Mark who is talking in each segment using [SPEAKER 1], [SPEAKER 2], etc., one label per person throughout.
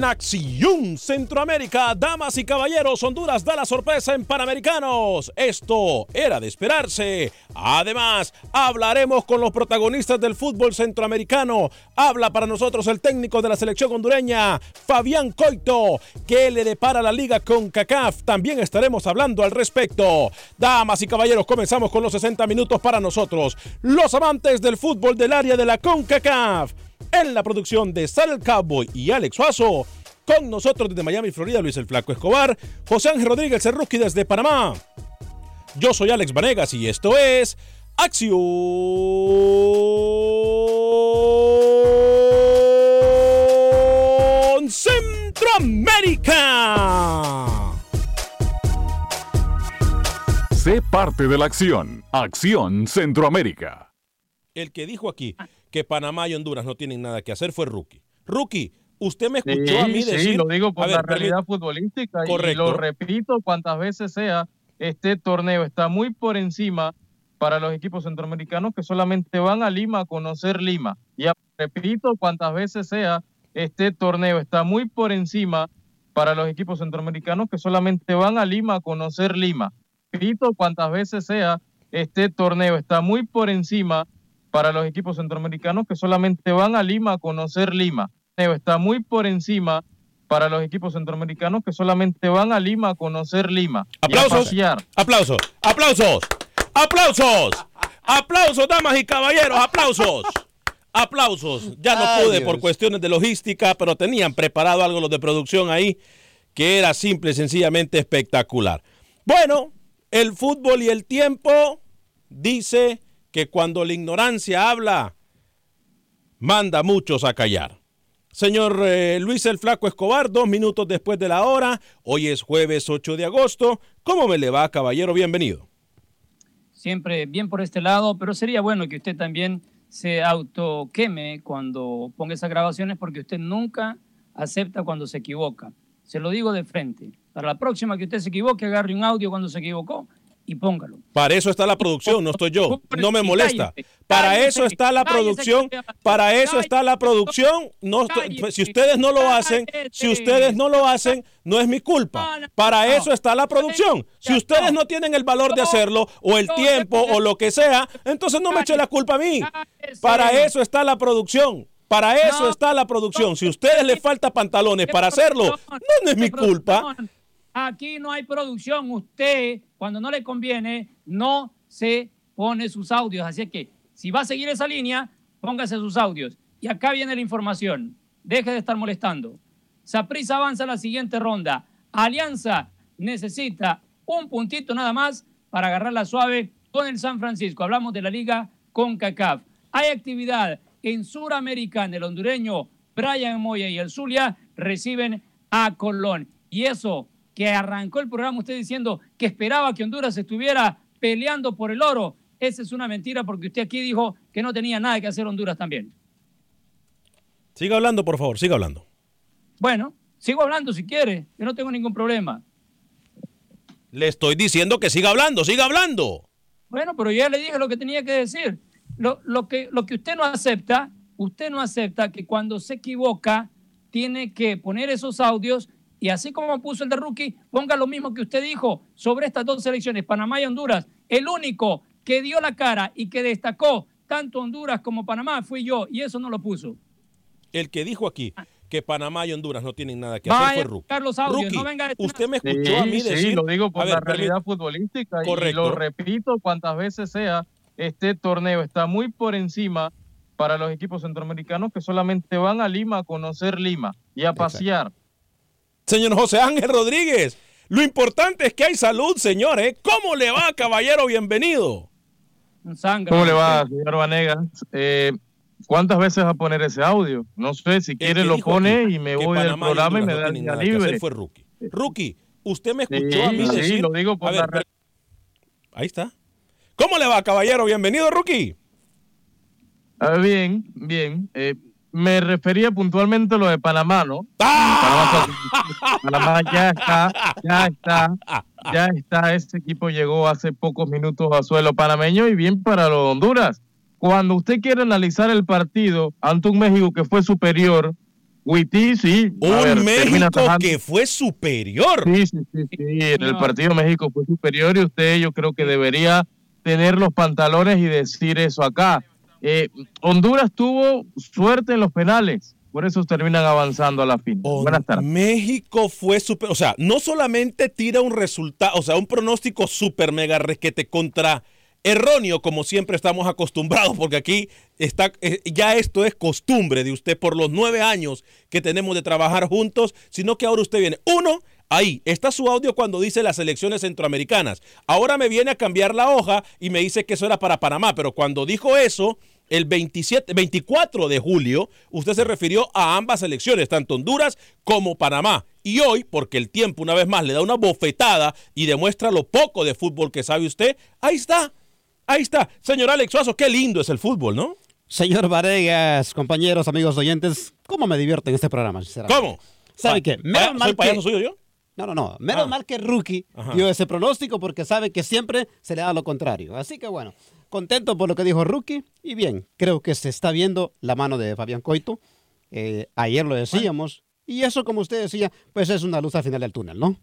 [SPEAKER 1] en Acción Centroamérica, damas y caballeros, Honduras da la sorpresa en Panamericanos. Esto era de esperarse. Además, hablaremos con los protagonistas del fútbol centroamericano. Habla para nosotros el técnico de la selección hondureña, Fabián Coito. ¿Qué le depara la liga con CACAF? También estaremos hablando al respecto. Damas y caballeros, comenzamos con los 60 minutos para nosotros, los amantes del fútbol del área de la CONCACAF en la producción de Sal el Cowboy y Alex Suazo. Con nosotros desde Miami, Florida, Luis el Flaco Escobar, José Ángel Rodríguez Rookie desde Panamá. Yo soy Alex Vanegas y esto es Acción Centroamérica.
[SPEAKER 2] Sé parte de la acción. Acción Centroamérica.
[SPEAKER 1] El que dijo aquí que Panamá y Honduras no tienen nada que hacer fue Rookie. Rookie, usted me escuchó
[SPEAKER 3] Sí,
[SPEAKER 1] a mí
[SPEAKER 3] sí,
[SPEAKER 1] decir.
[SPEAKER 3] lo digo por
[SPEAKER 1] ver,
[SPEAKER 3] la realidad futbolística y
[SPEAKER 1] Correcto.
[SPEAKER 3] lo repito cuantas veces sea, este torneo está muy por encima para los equipos centroamericanos que solamente van a Lima a conocer Lima. Y repito cuantas veces sea, este torneo está muy por encima para los equipos centroamericanos que solamente van a Lima a conocer Lima. Repito cuantas veces sea, este torneo está muy por encima para los equipos centroamericanos que solamente van a Lima a conocer Lima. Está muy por encima para los equipos centroamericanos que solamente van a Lima a conocer Lima. y a
[SPEAKER 1] Aplausos. Aplausos, aplausos, aplausos, aplausos, damas y caballeros, aplausos. Aplausos. Ya no
[SPEAKER 4] Ay,
[SPEAKER 1] pude
[SPEAKER 4] Dios.
[SPEAKER 1] por cuestiones de logística, pero tenían preparado algo los de producción ahí que era simple y sencillamente espectacular. Bueno, el fútbol y el tiempo dice que cuando la ignorancia habla, manda a muchos a callar. Señor eh, Luis el Flaco Escobar, dos minutos después de la hora. Hoy es jueves 8 de agosto. ¿Cómo me le va, caballero? Bienvenido.
[SPEAKER 5] siempre bien por este lado, pero sería bueno que usted también se autoqueme cuando ponga esas grabaciones porque usted nunca acepta cuando se equivoca. Se lo digo de frente. Para la próxima que usted se equivoque, agarre un audio cuando se equivocó y póngalo.
[SPEAKER 1] Para eso está la producción, no estoy yo. No me molesta. Para eso está la producción. Para eso está la producción. No estoy- si ustedes no lo hacen, si ustedes no lo hacen, no es mi culpa.
[SPEAKER 5] No, no,
[SPEAKER 1] Para
[SPEAKER 5] no.
[SPEAKER 1] eso está la producción. Si
[SPEAKER 5] No,
[SPEAKER 1] ustedes no tienen el valor de
[SPEAKER 5] no,
[SPEAKER 1] hacerlo o el
[SPEAKER 5] no,
[SPEAKER 1] tiempo
[SPEAKER 5] no,
[SPEAKER 1] o lo que sea, entonces no me eche la culpa a mí. Para eso está la producción. Para eso
[SPEAKER 5] No,
[SPEAKER 1] está la producción. Si a ustedes les falta pantalones para hacerlo, no es mi culpa.
[SPEAKER 5] Aquí no hay producción. Usted, cuando no le conviene, no se pone sus audios. Así que, si va a seguir esa línea, póngase sus audios. Y acá viene la información. Deje de estar molestando. Saprissa avanza a la siguiente ronda. Alianza necesita un puntito nada más para agarrar la suave con el San Francisco. Hablamos de la liga con CACAF. Hay actividad en Suramericana. El hondureño Brian Moya y el Zulia reciben a Colón. Y eso que arrancó el programa usted diciendo que esperaba que Honduras estuviera peleando por el oro, esa es una mentira porque usted aquí dijo que no tenía nada que hacer Honduras también.
[SPEAKER 1] Siga hablando, por favor, siga hablando.
[SPEAKER 5] Bueno, sigo hablando si quiere, yo no tengo ningún problema.
[SPEAKER 1] Le estoy diciendo que siga hablando, siga hablando.
[SPEAKER 5] Bueno, pero ya le dije lo que tenía que decir. Lo, lo que, lo que usted no acepta, usted no acepta que cuando se equivoca tiene que poner esos audios y así como puso el de Rookie, ponga lo mismo que usted dijo sobre estas dos selecciones, Panamá y Honduras. El único que dio la cara y que destacó tanto Honduras como Panamá fui yo y eso no lo puso.
[SPEAKER 1] El que dijo aquí que Panamá y Honduras no tienen nada que
[SPEAKER 5] Vaya
[SPEAKER 1] hacer fue Rookie.
[SPEAKER 5] buscar los audios,
[SPEAKER 1] Rookie,
[SPEAKER 5] no venga a
[SPEAKER 1] usted me
[SPEAKER 3] Sí,
[SPEAKER 1] escuchó a mí
[SPEAKER 3] sí,
[SPEAKER 1] decir...
[SPEAKER 3] lo digo por
[SPEAKER 1] A ver,
[SPEAKER 3] la realidad futbolística y
[SPEAKER 1] Correcto.
[SPEAKER 3] lo repito cuantas veces sea, este torneo está muy por encima para los equipos centroamericanos que solamente van a Lima a conocer Lima y a pasear.
[SPEAKER 1] Señor José Ángel Rodríguez, lo importante es que hay salud, señor. ¿eh? ¿Cómo le va, caballero? Bienvenido.
[SPEAKER 3] ¿Cómo le va, señor Vanegas? Eh, ¿Cuántas veces va a poner ese audio? No sé, si quiere lo pone y me voy del
[SPEAKER 1] Panamá y
[SPEAKER 3] programa y me
[SPEAKER 1] no
[SPEAKER 3] da
[SPEAKER 1] hacer
[SPEAKER 3] libre.
[SPEAKER 1] fue Rookie. Rookie, usted me
[SPEAKER 3] Sí,
[SPEAKER 1] escuchó a mí
[SPEAKER 3] sí,
[SPEAKER 1] decir...
[SPEAKER 3] lo digo por la
[SPEAKER 1] ver, Ahí está. ¿Cómo le va, caballero? Bienvenido, Rookie.
[SPEAKER 3] Ah, bien, bien. Eh, me refería puntualmente a lo de Panamá, ¿no?
[SPEAKER 1] ¡Ah!
[SPEAKER 3] Panamá, Panamá ya está, ya está, ya está. Ese equipo llegó hace pocos minutos a suelo panameño y bien para los de Honduras. Cuando usted quiere analizar el partido ante un México que fue superior, Huití, sí.
[SPEAKER 1] Un
[SPEAKER 3] ver,
[SPEAKER 1] México que fue superior.
[SPEAKER 3] Sí, sí, sí, sí. En el partido México fue superior y usted yo creo que debería tener los pantalones y decir eso acá. Eh, Honduras tuvo suerte en los penales, por eso terminan avanzando a la fin. Buenas tardes.
[SPEAKER 1] México fue super, o sea, no solamente tira un resultado, o sea, un pronóstico super mega requete contra erróneo como siempre estamos acostumbrados, porque aquí está, eh, ya esto es costumbre de usted por los nueve años que tenemos de trabajar juntos, sino que ahora usted viene, uno, ahí está su audio cuando dice las elecciones centroamericanas, ahora me viene a cambiar la hoja y me dice que eso era para Panamá, pero cuando dijo eso, el 27, 24 de julio, usted se refirió a ambas elecciones, tanto Honduras como Panamá. Y hoy, porque el tiempo una vez más le da una bofetada y demuestra lo poco de fútbol que sabe usted, ahí está, ahí está. Señor Alex Suazo, qué lindo es el fútbol, ¿no?
[SPEAKER 4] Señor Varegas, compañeros, amigos oyentes, ¿cómo me divierten este programa?
[SPEAKER 1] ¿Cómo?
[SPEAKER 4] ¿Sabe qué?
[SPEAKER 1] ¿Soy
[SPEAKER 4] mal
[SPEAKER 1] payaso suyo yo?
[SPEAKER 4] No, no, no. Menos
[SPEAKER 1] Ah.
[SPEAKER 4] mal que Rookie
[SPEAKER 1] Ajá.
[SPEAKER 4] dio ese pronóstico porque sabe que siempre se le da lo contrario. Así que bueno, contento por lo que dijo Rookie y bien, creo que se está viendo la mano de Fabián Coito. Eh, ayer lo decíamos y eso, como usted decía, pues es una luz al final del túnel, ¿no?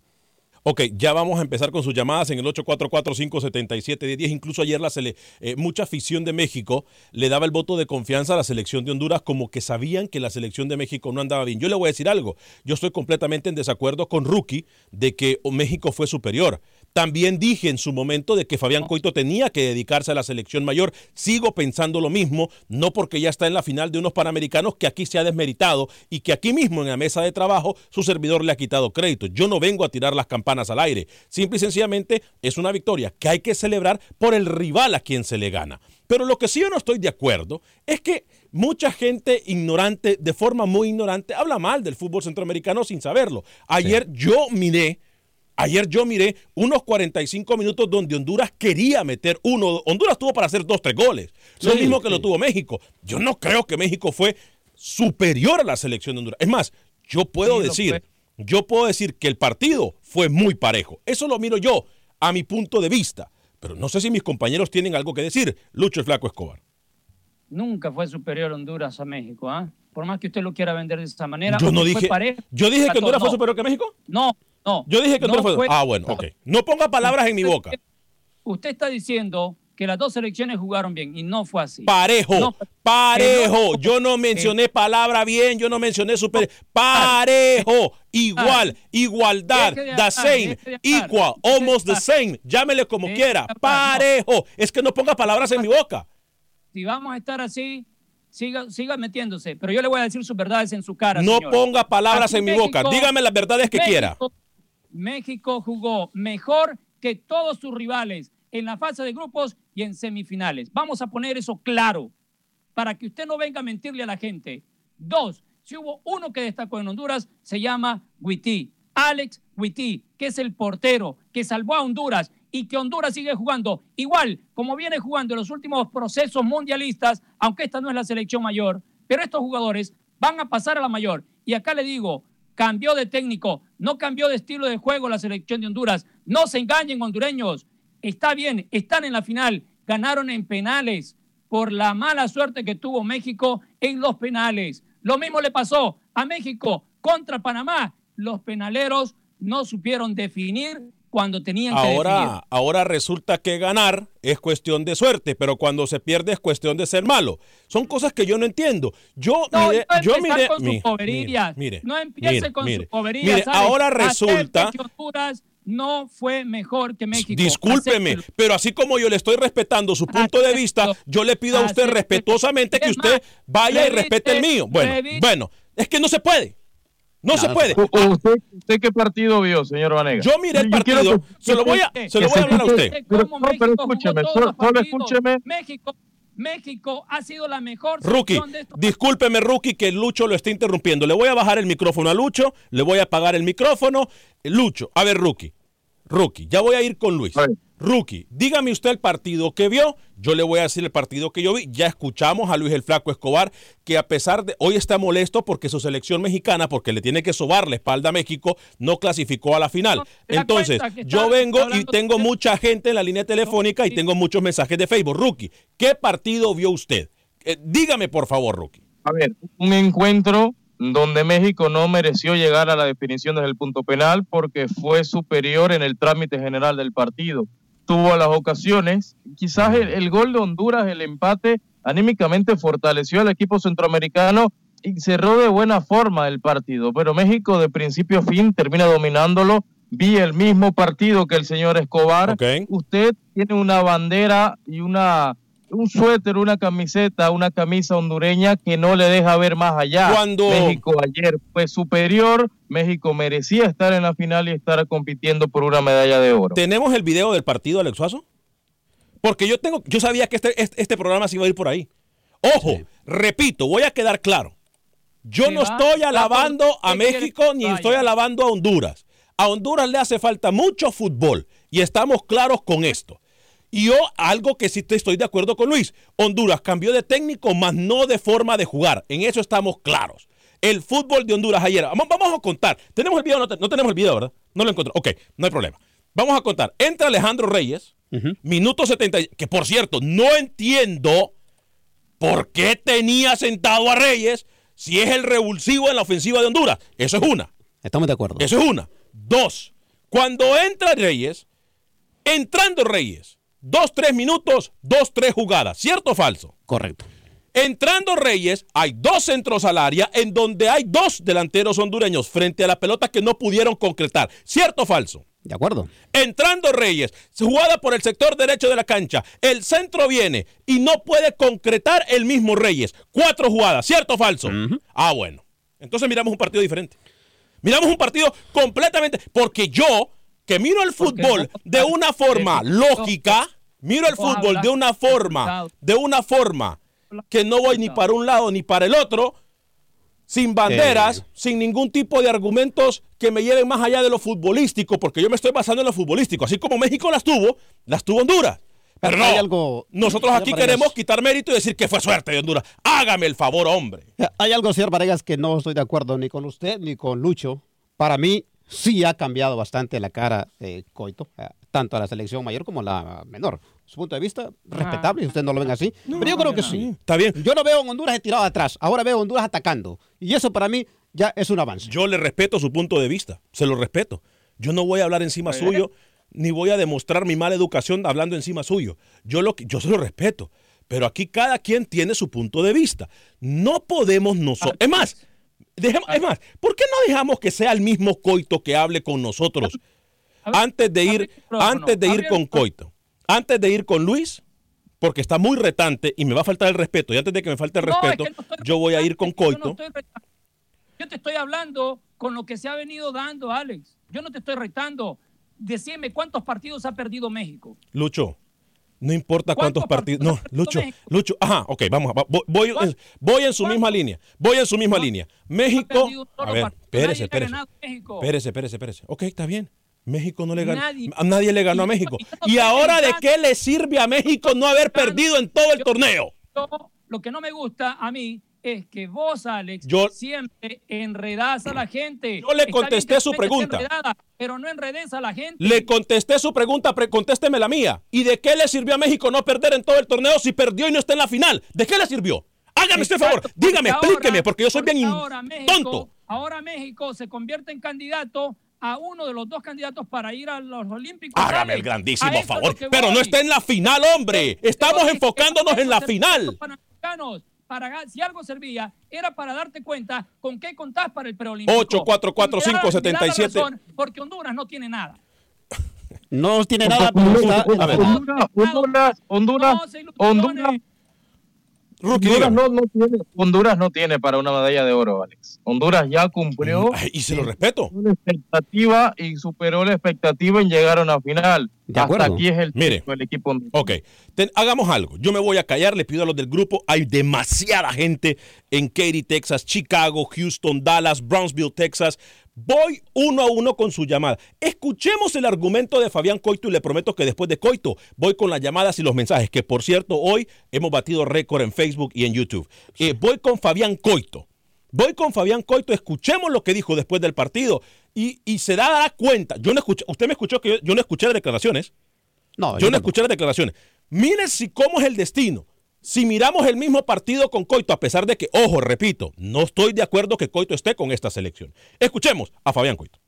[SPEAKER 1] Ok, ya vamos a empezar con sus llamadas en el 844-577-10. Incluso ayer la sele- eh, mucha afición de México le daba el voto de confianza a la selección de Honduras como que sabían que la selección de México no andaba bien. Yo le voy a decir algo. Yo estoy completamente en desacuerdo con Rookie de que México fue superior. También dije en su momento de que Fabián Coito tenía que dedicarse a la selección mayor. Sigo pensando lo mismo, no porque ya está en la final de unos panamericanos que aquí se ha desmeritado y que aquí mismo en la mesa de trabajo su servidor le ha quitado crédito. Yo no vengo a tirar las campanas al aire. Simple y sencillamente es una victoria que hay que celebrar por el rival a quien se le gana. Pero lo que sí yo no estoy de acuerdo es que mucha gente ignorante, de forma muy ignorante, habla mal del fútbol centroamericano sin saberlo. Ayer yo miré Ayer yo miré unos 45 minutos donde Honduras quería meter uno. Honduras tuvo para hacer dos, tres goles. Lo mismo que lo tuvo México. Yo no creo que México fue superior a la selección de Honduras. Es más, yo puedo
[SPEAKER 3] Sí,
[SPEAKER 1] decir, yo puedo decir que el partido fue muy parejo. Eso lo miro yo a mi punto de vista. Pero no sé si mis compañeros tienen algo que decir. Lucho el Flaco Escobar.
[SPEAKER 5] Nunca fue superior Honduras a México, ¿ah? Por más que usted lo quiera vender de esa manera.
[SPEAKER 1] Yo no
[SPEAKER 5] fue
[SPEAKER 1] dije.
[SPEAKER 5] parejo.
[SPEAKER 1] Yo dije que Honduras fue superior que México.
[SPEAKER 5] No, no.
[SPEAKER 1] Yo dije que
[SPEAKER 5] no
[SPEAKER 1] fue.
[SPEAKER 5] fue-
[SPEAKER 1] Ah, bueno, ok. No ponga palabras en mi boca.
[SPEAKER 5] Usted está diciendo que las dos selecciones jugaron bien y no fue así.
[SPEAKER 1] Parejo,
[SPEAKER 5] No,
[SPEAKER 1] parejo.
[SPEAKER 5] no-
[SPEAKER 1] yo no mencioné palabra bien, yo no mencioné super. Parejo, igual, igualdad,
[SPEAKER 5] Deje de
[SPEAKER 1] the same,
[SPEAKER 5] de
[SPEAKER 1] equal, almost the same. Llámele como quiera. Parejo. Es que no ponga palabras en mi boca.
[SPEAKER 5] Si vamos a estar así, siga, siga metiéndose. Pero yo le voy a decir sus verdades en su cara.
[SPEAKER 1] No ponga palabras
[SPEAKER 5] Aquí
[SPEAKER 1] en mi boca. Dígame las verdades que
[SPEAKER 5] México-
[SPEAKER 1] quiera.
[SPEAKER 5] México jugó mejor que todos sus rivales en la fase de grupos y en semifinales. Vamos a poner eso claro para que usted no venga a mentirle a la gente. Dos, si hubo uno que destacó en Honduras, se llama Witty. Alex Witty, que es el portero que salvó a Honduras y que Honduras sigue jugando igual como viene jugando en los últimos procesos mundialistas, aunque esta no es la selección mayor, pero estos jugadores van a pasar a la mayor. Y acá le digo, cambió de técnico, no cambió de estilo de juego la selección de Honduras. No se engañen, hondureños. Está bien, están en la final, ganaron en penales por la mala suerte que tuvo México en los penales. Lo mismo le pasó a México contra Panamá. Los penaleros no supieron definir cuando tenían que definir.
[SPEAKER 1] Ahora, ahora resulta que ganar es cuestión de suerte, pero cuando se pierde es cuestión de ser malo. Son cosas que yo no entiendo. Yo
[SPEAKER 5] No,
[SPEAKER 1] miré,
[SPEAKER 5] no
[SPEAKER 1] yo miré,
[SPEAKER 5] con sus
[SPEAKER 1] mire,
[SPEAKER 5] no empiece
[SPEAKER 1] mire,
[SPEAKER 5] con
[SPEAKER 1] mire,
[SPEAKER 5] sus
[SPEAKER 1] mire,
[SPEAKER 5] ¿sabe?
[SPEAKER 1] ahora resulta,
[SPEAKER 5] que Honduras no fue mejor que México.
[SPEAKER 1] discúlpeme, pero así como yo le estoy respetando su punto de vista, yo le pido a usted respetuosamente que usted vaya y respete el mío. Bueno, bueno, es que no se puede. No, se puede.
[SPEAKER 3] ¿U- u- ¿Usted, usted qué partido vio, señor Vanega?
[SPEAKER 1] Yo miré el
[SPEAKER 3] Yo quiero
[SPEAKER 1] partido,
[SPEAKER 3] que-
[SPEAKER 1] se lo voy a,
[SPEAKER 3] que
[SPEAKER 1] se lo voy a hablar a usted.
[SPEAKER 3] Pero, no, pero escúcheme, solo, solo escúcheme.
[SPEAKER 5] México, México ha sido la mejor
[SPEAKER 1] Rookie,
[SPEAKER 5] selección de estos
[SPEAKER 1] discúlpeme, Rookie, que Lucho lo está interrumpiendo. Le voy a bajar el micrófono a Lucho, le voy a apagar el micrófono. Lucho, a ver, Rookie. Rookie, ya voy a ir con Luis. Rookie, dígame usted el partido que vio. Yo le voy a decir el partido que yo vi. Ya escuchamos a Luis el Flaco Escobar, que a pesar de hoy está molesto porque su selección mexicana, porque le tiene que sobar la espalda a México, no clasificó a la final.
[SPEAKER 5] ¿te das
[SPEAKER 1] Entonces, yo vengo y tengo mucha gente en la línea telefónica y tengo muchos mensajes de Facebook. Rookie, ¿qué partido vio usted? Eh, dígame, por favor, Rookie.
[SPEAKER 3] A ver, un encuentro donde México no mereció llegar a la definición desde el punto penal porque fue superior en el trámite general del partido. Tuvo las ocasiones, quizás el, el gol de Honduras, el empate, anímicamente fortaleció al equipo centroamericano y cerró de buena forma el partido, pero México de principio a fin termina dominándolo. Vi el mismo partido que el señor Escobar. Usted tiene una bandera y una un suéter, una camiseta, una camisa hondureña que no le deja ver más allá.
[SPEAKER 1] Cuando-
[SPEAKER 3] México ayer fue superior, México merecía estar en la final y estar compitiendo por una medalla de oro.
[SPEAKER 1] ¿Tenemos el video del partido, Alex Suazo? Porque yo tengo, yo sabía que este, este, este programa se iba a ir por ahí. Ojo, repito, voy a quedar claro. Yo
[SPEAKER 5] Se
[SPEAKER 1] no
[SPEAKER 5] va,
[SPEAKER 1] estoy alabando
[SPEAKER 5] por-
[SPEAKER 1] a
[SPEAKER 5] ¿qué quiere
[SPEAKER 1] México ni estoy alabando a Honduras. A Honduras le hace falta mucho fútbol y estamos claros con esto. Y yo, algo que sí te estoy de acuerdo con Luis, Honduras cambió de técnico, más no de forma de jugar. En eso estamos claros. El fútbol de Honduras ayer, vamos, vamos a contar. ¿Tenemos el video? No, te- no tenemos el video, ¿verdad? No lo encontré. Ok, no hay problema. Vamos a contar. Entra Alejandro Reyes, minuto 70, que por cierto, no entiendo por qué tenía sentado a Reyes si es el revulsivo en la ofensiva de Honduras. Eso es una.
[SPEAKER 4] Estamos de acuerdo.
[SPEAKER 1] Eso es una. Dos, cuando entra Reyes, entrando Reyes, dos, tres minutos, dos, tres jugadas. ¿Cierto o falso?
[SPEAKER 4] Correcto.
[SPEAKER 1] Entrando Reyes, hay dos centros al área en donde hay dos delanteros hondureños frente a la pelota que no pudieron concretar. ¿Cierto o falso?
[SPEAKER 4] De acuerdo.
[SPEAKER 1] Entrando Reyes, jugada por el sector derecho de la cancha. El centro viene y no puede concretar el mismo Reyes. Cuatro jugadas, ¿cierto o falso? Ah, bueno. Entonces miramos un partido diferente. Miramos un partido completamente. Porque yo, que miro el fútbol de una forma lógica, miro el fútbol de una forma, de una forma que no voy ni para un lado ni para el otro, sin banderas, sin ningún tipo de argumentos que me lleven más allá de lo futbolístico, porque yo me estoy basando en lo futbolístico. Así como México las tuvo, las tuvo Honduras. Pero no,
[SPEAKER 4] Hay algo-
[SPEAKER 1] nosotros aquí queremos quitar mérito y decir que fue suerte de Honduras. Hágame el favor, hombre.
[SPEAKER 4] Hay algo, señor Varegas, que no estoy de acuerdo ni con usted ni con Lucho. Para mí sí ha cambiado bastante la cara de Coito, eh, tanto a la selección mayor como a la menor. Su punto de vista, respetable, si ustedes no lo ven así. pero yo creo que sí.
[SPEAKER 1] Está bien.
[SPEAKER 4] Yo no veo a Honduras tirado atrás, ahora veo a Honduras atacando. Y eso para mí ya es un avance.
[SPEAKER 1] Yo le respeto su punto de vista, se lo respeto. Yo no voy a hablar encima suyo. ni voy a demostrar mi mala educación hablando encima suyo. Yo, lo, que- yo se lo respeto. Pero aquí cada quien tiene su punto de vista. No podemos nosotros. Es más, dejemos- es más, ¿por qué no dejamos que sea el mismo Coito que hable con nosotros antes de ir, antes de ir con Coito? Antes de ir con Luis, porque está muy retante y me va a faltar el respeto. Y antes de que me falte el
[SPEAKER 5] No, es
[SPEAKER 1] respeto,
[SPEAKER 5] que no estoy
[SPEAKER 1] yo voy a ir con
[SPEAKER 5] Yo no
[SPEAKER 1] Coito.
[SPEAKER 5] retando. Yo te estoy hablando con lo que se ha venido dando, Alex. Yo no te estoy retando. Decime cuántos partidos ha perdido México.
[SPEAKER 1] Lucho, no importa cuántos
[SPEAKER 5] ¿Cuántos
[SPEAKER 1] partidos. No, Lucho? Lucho. Ajá, ok, vamos. va- voy, voy, en- voy en su misma línea. Voy en su misma línea. México. A ver, espérese, espérese. Espérese, espérese, espérese. Ok, está bien. México no le ganó.
[SPEAKER 5] Nadie.
[SPEAKER 1] A nadie le ganó a México. ¿Y ahora de qué le sirve a México no haber perdido en todo el torneo?
[SPEAKER 5] Lo que no me gusta a mí es que vos, Alex,
[SPEAKER 1] Yo-
[SPEAKER 5] siempre enredás a la gente.
[SPEAKER 1] Yo le contesté su pregunta.
[SPEAKER 5] enredada, pero no enredes a la gente.
[SPEAKER 1] Le contesté su pregunta, pre- contésteme la mía. ¿Y de qué le sirvió a México no perder en todo el torneo si perdió y no está en la final? ¿De qué le sirvió? Hágame este favor,
[SPEAKER 5] Exacto,
[SPEAKER 1] dígame, explíqueme, porque yo soy bien
[SPEAKER 5] ahora México-
[SPEAKER 1] tonto.
[SPEAKER 5] Ahora México se convierte en candidato a uno de los dos candidatos para ir a los Olímpicos.
[SPEAKER 1] Hágame el grandísimo favor. Pero no está en la final, hombre. Estamos enfocándonos en la final.
[SPEAKER 5] Para, si algo servía, era para darte cuenta con qué contás para el preolímpico.
[SPEAKER 1] 8, 4, 4,
[SPEAKER 5] Y me da-
[SPEAKER 1] 5,
[SPEAKER 5] me da la
[SPEAKER 1] 77.
[SPEAKER 5] razón, Porque Honduras no tiene nada.
[SPEAKER 4] No tiene nada, pero está.
[SPEAKER 3] Honduras, Honduras, Honduras, Honduras, Honduras no, no tiene, Honduras no tiene para una medalla de oro, Alex. Honduras ya cumplió
[SPEAKER 1] y se lo respeto.
[SPEAKER 3] la expectativa y superó la expectativa en llegar a una final. Hasta
[SPEAKER 1] acuerdo.
[SPEAKER 3] aquí es el,
[SPEAKER 1] Mire.
[SPEAKER 3] el equipo.
[SPEAKER 1] Ok, Ten- hagamos algo. Yo me voy a callar, le pido a los del grupo. Hay demasiada gente en Katy, Texas, Chicago, Houston, Dallas, Brownsville, Texas. Voy uno a uno con su llamada. Escuchemos el argumento de Fabián Coito y le prometo que después de Coito voy con las llamadas y los mensajes, que por cierto hoy hemos batido récord en Facebook y en YouTube. Eh, voy con Fabián Coito. Voy con Fabián Coito, escuchemos lo que dijo después del partido y, y se dará cuenta. Yo no escuché, usted me escuchó que yo, yo no escuché las declaraciones.
[SPEAKER 4] No,
[SPEAKER 1] yo no escuché las declaraciones. Miren si cómo es el destino. Si miramos el mismo partido con Coito, a pesar de que, ojo, repito, no estoy de acuerdo que Coito esté con esta selección. Escuchemos a Fabián Coito.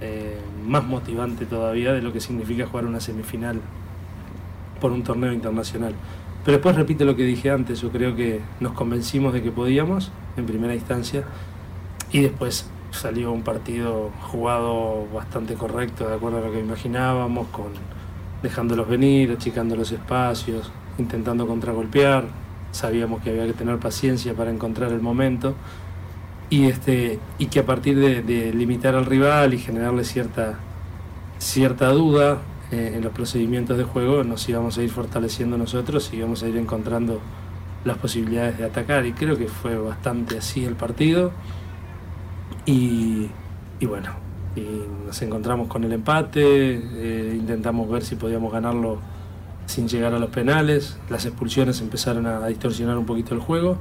[SPEAKER 6] eh, más motivante todavía de lo que significa jugar una semifinal por un torneo internacional. Pero después repite lo que dije antes, yo creo que nos convencimos de que podíamos en primera instancia y después salió un partido jugado bastante correcto, de acuerdo a lo que imaginábamos, con dejándolos venir, achicando los espacios, intentando contragolpear. Sabíamos que había que tener paciencia para encontrar el momento y, este, y que a partir de, limitar al rival y generarle cierta, cierta duda eh, en los procedimientos de juego, nos íbamos a ir fortaleciendo nosotros íbamos a ir encontrando las posibilidades de atacar. Y creo que fue bastante así el partido. Y, y bueno, nos encontramos con el empate, eh, intentamos ver si podíamos ganarlo sin llegar a los penales, las expulsiones empezaron a distorsionar un poquito el juego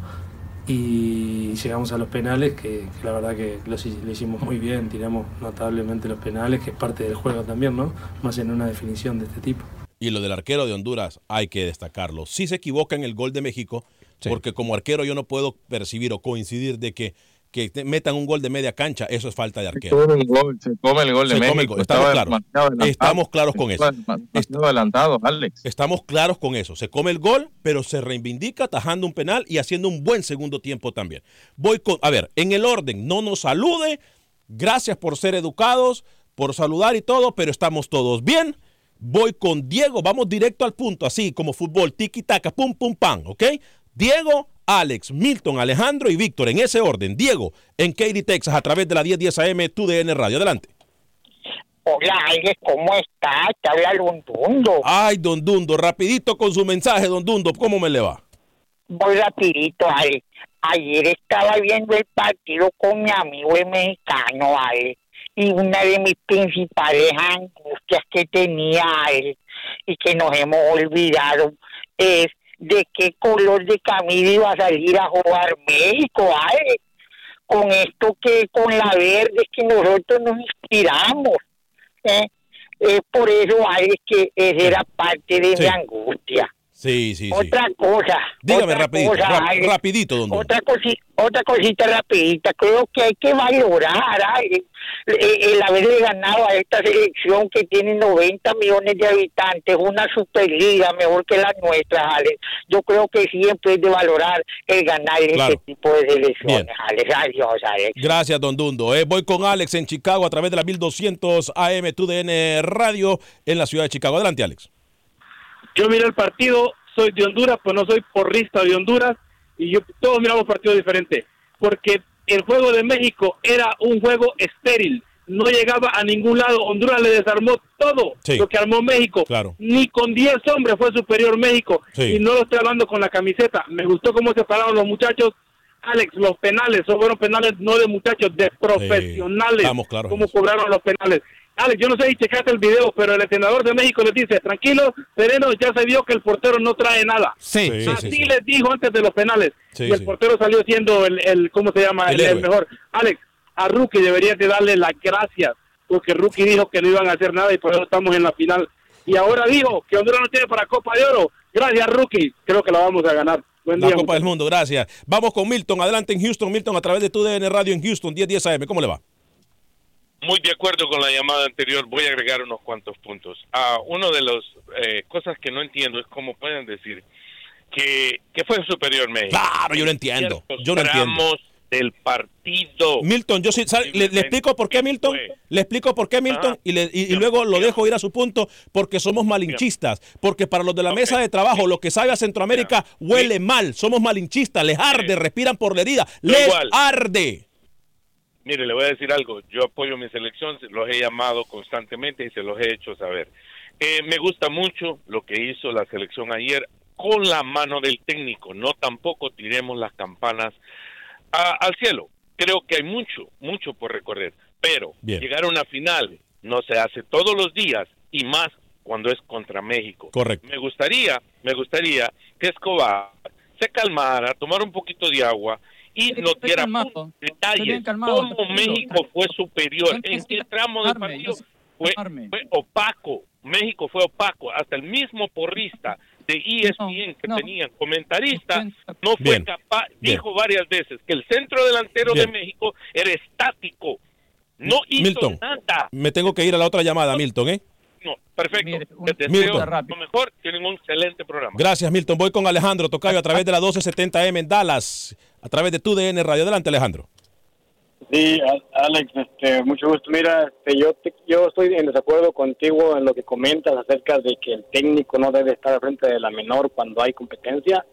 [SPEAKER 6] y llegamos a los penales que, que la verdad que lo hicimos muy bien, tiramos notablemente los penales, que es parte del juego también, ¿no? Más en una definición de este tipo.
[SPEAKER 1] Y lo del arquero de Honduras hay que destacarlo. Sí se equivoca en el gol de México, porque como arquero yo no puedo percibir o coincidir de que, que metan un gol de media cancha, eso es falta de
[SPEAKER 3] Se
[SPEAKER 1] arquero.
[SPEAKER 3] come el gol, se come el gol de
[SPEAKER 1] el
[SPEAKER 3] México.
[SPEAKER 1] gol, estamos claros. Estamos con eso.
[SPEAKER 3] Adelantado, Alex.
[SPEAKER 1] Estamos claros con eso. Se come el gol, pero se reivindica atajando un penal y haciendo un buen segundo tiempo también. Voy con, a ver, en el orden, no nos salude. Gracias por ser educados, por saludar y todo, pero estamos todos bien. Voy con Diego, vamos directo al punto, así como fútbol, tiki taka, pum pum pam, ¿ok? Diego, Alex, Milton, Alejandro y Víctor, en ese orden. Diego, en Katy, Texas, a través de la 1010 AM, tu DN Radio. Adelante.
[SPEAKER 7] Hola, Alex, ¿cómo estás? Te habla Don Dundo.
[SPEAKER 1] Ay, don Dundo, rapidito con su mensaje, don Dundo, ¿cómo me le va?
[SPEAKER 7] Voy rapidito, Alex. Ayer estaba viendo el partido con mi amigo el mexicano, Alex. Y una de mis principales angustias que tenía, Alex, y que nos hemos olvidado, es de qué color de camisa iba a salir a jugar México, Alex. Con esto que, con la verde que nosotros nos inspiramos. ¿eh? Es por eso, Alex, que esa era parte de
[SPEAKER 1] Sí.
[SPEAKER 7] mi angustia.
[SPEAKER 1] Sí, sí, sí.
[SPEAKER 7] Otra cosa.
[SPEAKER 1] Dígame
[SPEAKER 7] otra
[SPEAKER 1] rapidito,
[SPEAKER 7] cosa, Alex.
[SPEAKER 1] rapidito, don.
[SPEAKER 7] Otra, cosi- otra cosita rapidita, creo que hay que valorar Alex, el, el haberle ganado a esta selección que tiene 90 millones de habitantes, una superliga mejor que la nuestra, Alex. Yo creo que siempre es de valorar el ganar
[SPEAKER 1] Claro.
[SPEAKER 7] este tipo de selecciones,
[SPEAKER 1] Bien.
[SPEAKER 7] Alex. Adiós, Alex.
[SPEAKER 1] Gracias, don Dundo. Eh, voy con Alex en Chicago a través de la 1200 AM TUDN Radio en la ciudad de Chicago. Adelante, Alex.
[SPEAKER 6] Yo miré el partido, soy de Honduras, pues no soy porrista de Honduras, y yo todos miramos partidos diferentes, porque el juego de México era un juego estéril, no llegaba a ningún lado, Honduras le desarmó todo
[SPEAKER 1] Sí.
[SPEAKER 6] lo que armó México,
[SPEAKER 1] Claro.
[SPEAKER 6] ni con 10 hombres fue superior México,
[SPEAKER 1] Sí.
[SPEAKER 6] y no lo estoy hablando con la camiseta, me gustó cómo se pararon los muchachos, Alex, los penales, son fueron penales no de muchachos, de profesionales,
[SPEAKER 1] estamos claros en
[SPEAKER 6] cómo cobraron los penales. Alex, yo no sé si checaste el video, pero el entrenador de México les dice, tranquilo, sereno, ya se vio que el portero no trae nada.
[SPEAKER 4] Sí,
[SPEAKER 1] Sí,
[SPEAKER 6] Así
[SPEAKER 1] sí, sí.
[SPEAKER 6] les dijo antes de los penales.
[SPEAKER 1] Sí,
[SPEAKER 6] y el
[SPEAKER 1] sí.
[SPEAKER 6] portero salió siendo el, el ¿cómo se llama?
[SPEAKER 1] El
[SPEAKER 6] El, el
[SPEAKER 1] héroe.
[SPEAKER 6] mejor. Alex, a Rookie deberías de darle las gracias, porque Rookie dijo que no iban a hacer nada y por eso estamos en la final. Y ahora dijo que Honduras no tiene para Copa de Oro. Gracias, Rookie. Creo que la vamos a ganar. Buen
[SPEAKER 1] La
[SPEAKER 6] día.
[SPEAKER 1] Copa del. Mundo, gracias. Vamos con Milton, adelante en Houston. Milton, a través de TUDN Radio en Houston, 1010 AM. ¿Cómo le va?
[SPEAKER 8] Muy de acuerdo con la llamada anterior, voy a agregar unos cuantos puntos. Ah, uno de las cosas que no entiendo es cómo pueden decir que, que fue superior México.
[SPEAKER 1] Claro, yo lo entiendo. Yo lo entiendo.
[SPEAKER 8] del partido.
[SPEAKER 1] Milton, yo sí, le, le explico por qué Milton, le explico por qué Milton y, le- y- y luego lo dejo ir a su punto porque somos malinchistas, porque para los de la mesa de trabajo lo que sabe a Centroamérica huele mal, somos malinchistas, les arde, respiran por la herida,
[SPEAKER 8] Yo
[SPEAKER 1] les
[SPEAKER 8] igual.
[SPEAKER 1] arde.
[SPEAKER 8] Mire, le voy a decir algo. Yo apoyo mi selección, los he llamado constantemente y se los he hecho saber. Eh, me gusta mucho lo que hizo la selección ayer con la mano del técnico. No tampoco tiremos las campanas a- al cielo. Creo que hay mucho, mucho por recorrer. Pero
[SPEAKER 1] Bien.
[SPEAKER 8] llegar a una final no se hace todos los días y más cuando es contra México.
[SPEAKER 1] Correcto.
[SPEAKER 8] Me gustaría, me gustaría que Escobar se calmara, tomara un poquito de agua y
[SPEAKER 5] Estoy
[SPEAKER 8] detalles,
[SPEAKER 5] bien calmado,
[SPEAKER 8] cómo. México fue superior, en qué tramo del partido fue, fue opaco, México fue opaco, hasta el mismo porrista de ESPN que
[SPEAKER 5] no.
[SPEAKER 8] tenían comentarista no fue
[SPEAKER 1] Bien,
[SPEAKER 8] capaz,
[SPEAKER 1] bien.
[SPEAKER 8] dijo varias veces que el centro delantero
[SPEAKER 1] Bien.
[SPEAKER 8] de México era estático, no hizo
[SPEAKER 1] Milton.
[SPEAKER 8] nada.
[SPEAKER 1] Me tengo que ir a la otra llamada, Milton, ¿eh?
[SPEAKER 8] No, perfecto. Les deseo
[SPEAKER 1] Milton.
[SPEAKER 8] lo mejor, tienen un excelente programa.
[SPEAKER 1] Gracias, Milton. Voy con Alejandro Tocayo a través de la 1270M en Dallas, a través de TUDN Radio. Adelante, Alejandro.
[SPEAKER 9] Sí, Alex, este, mucho gusto. Mira, este, yo, te- yo estoy en desacuerdo contigo en lo que comentas acerca de que el técnico no debe estar al frente de la menor cuando hay competencia.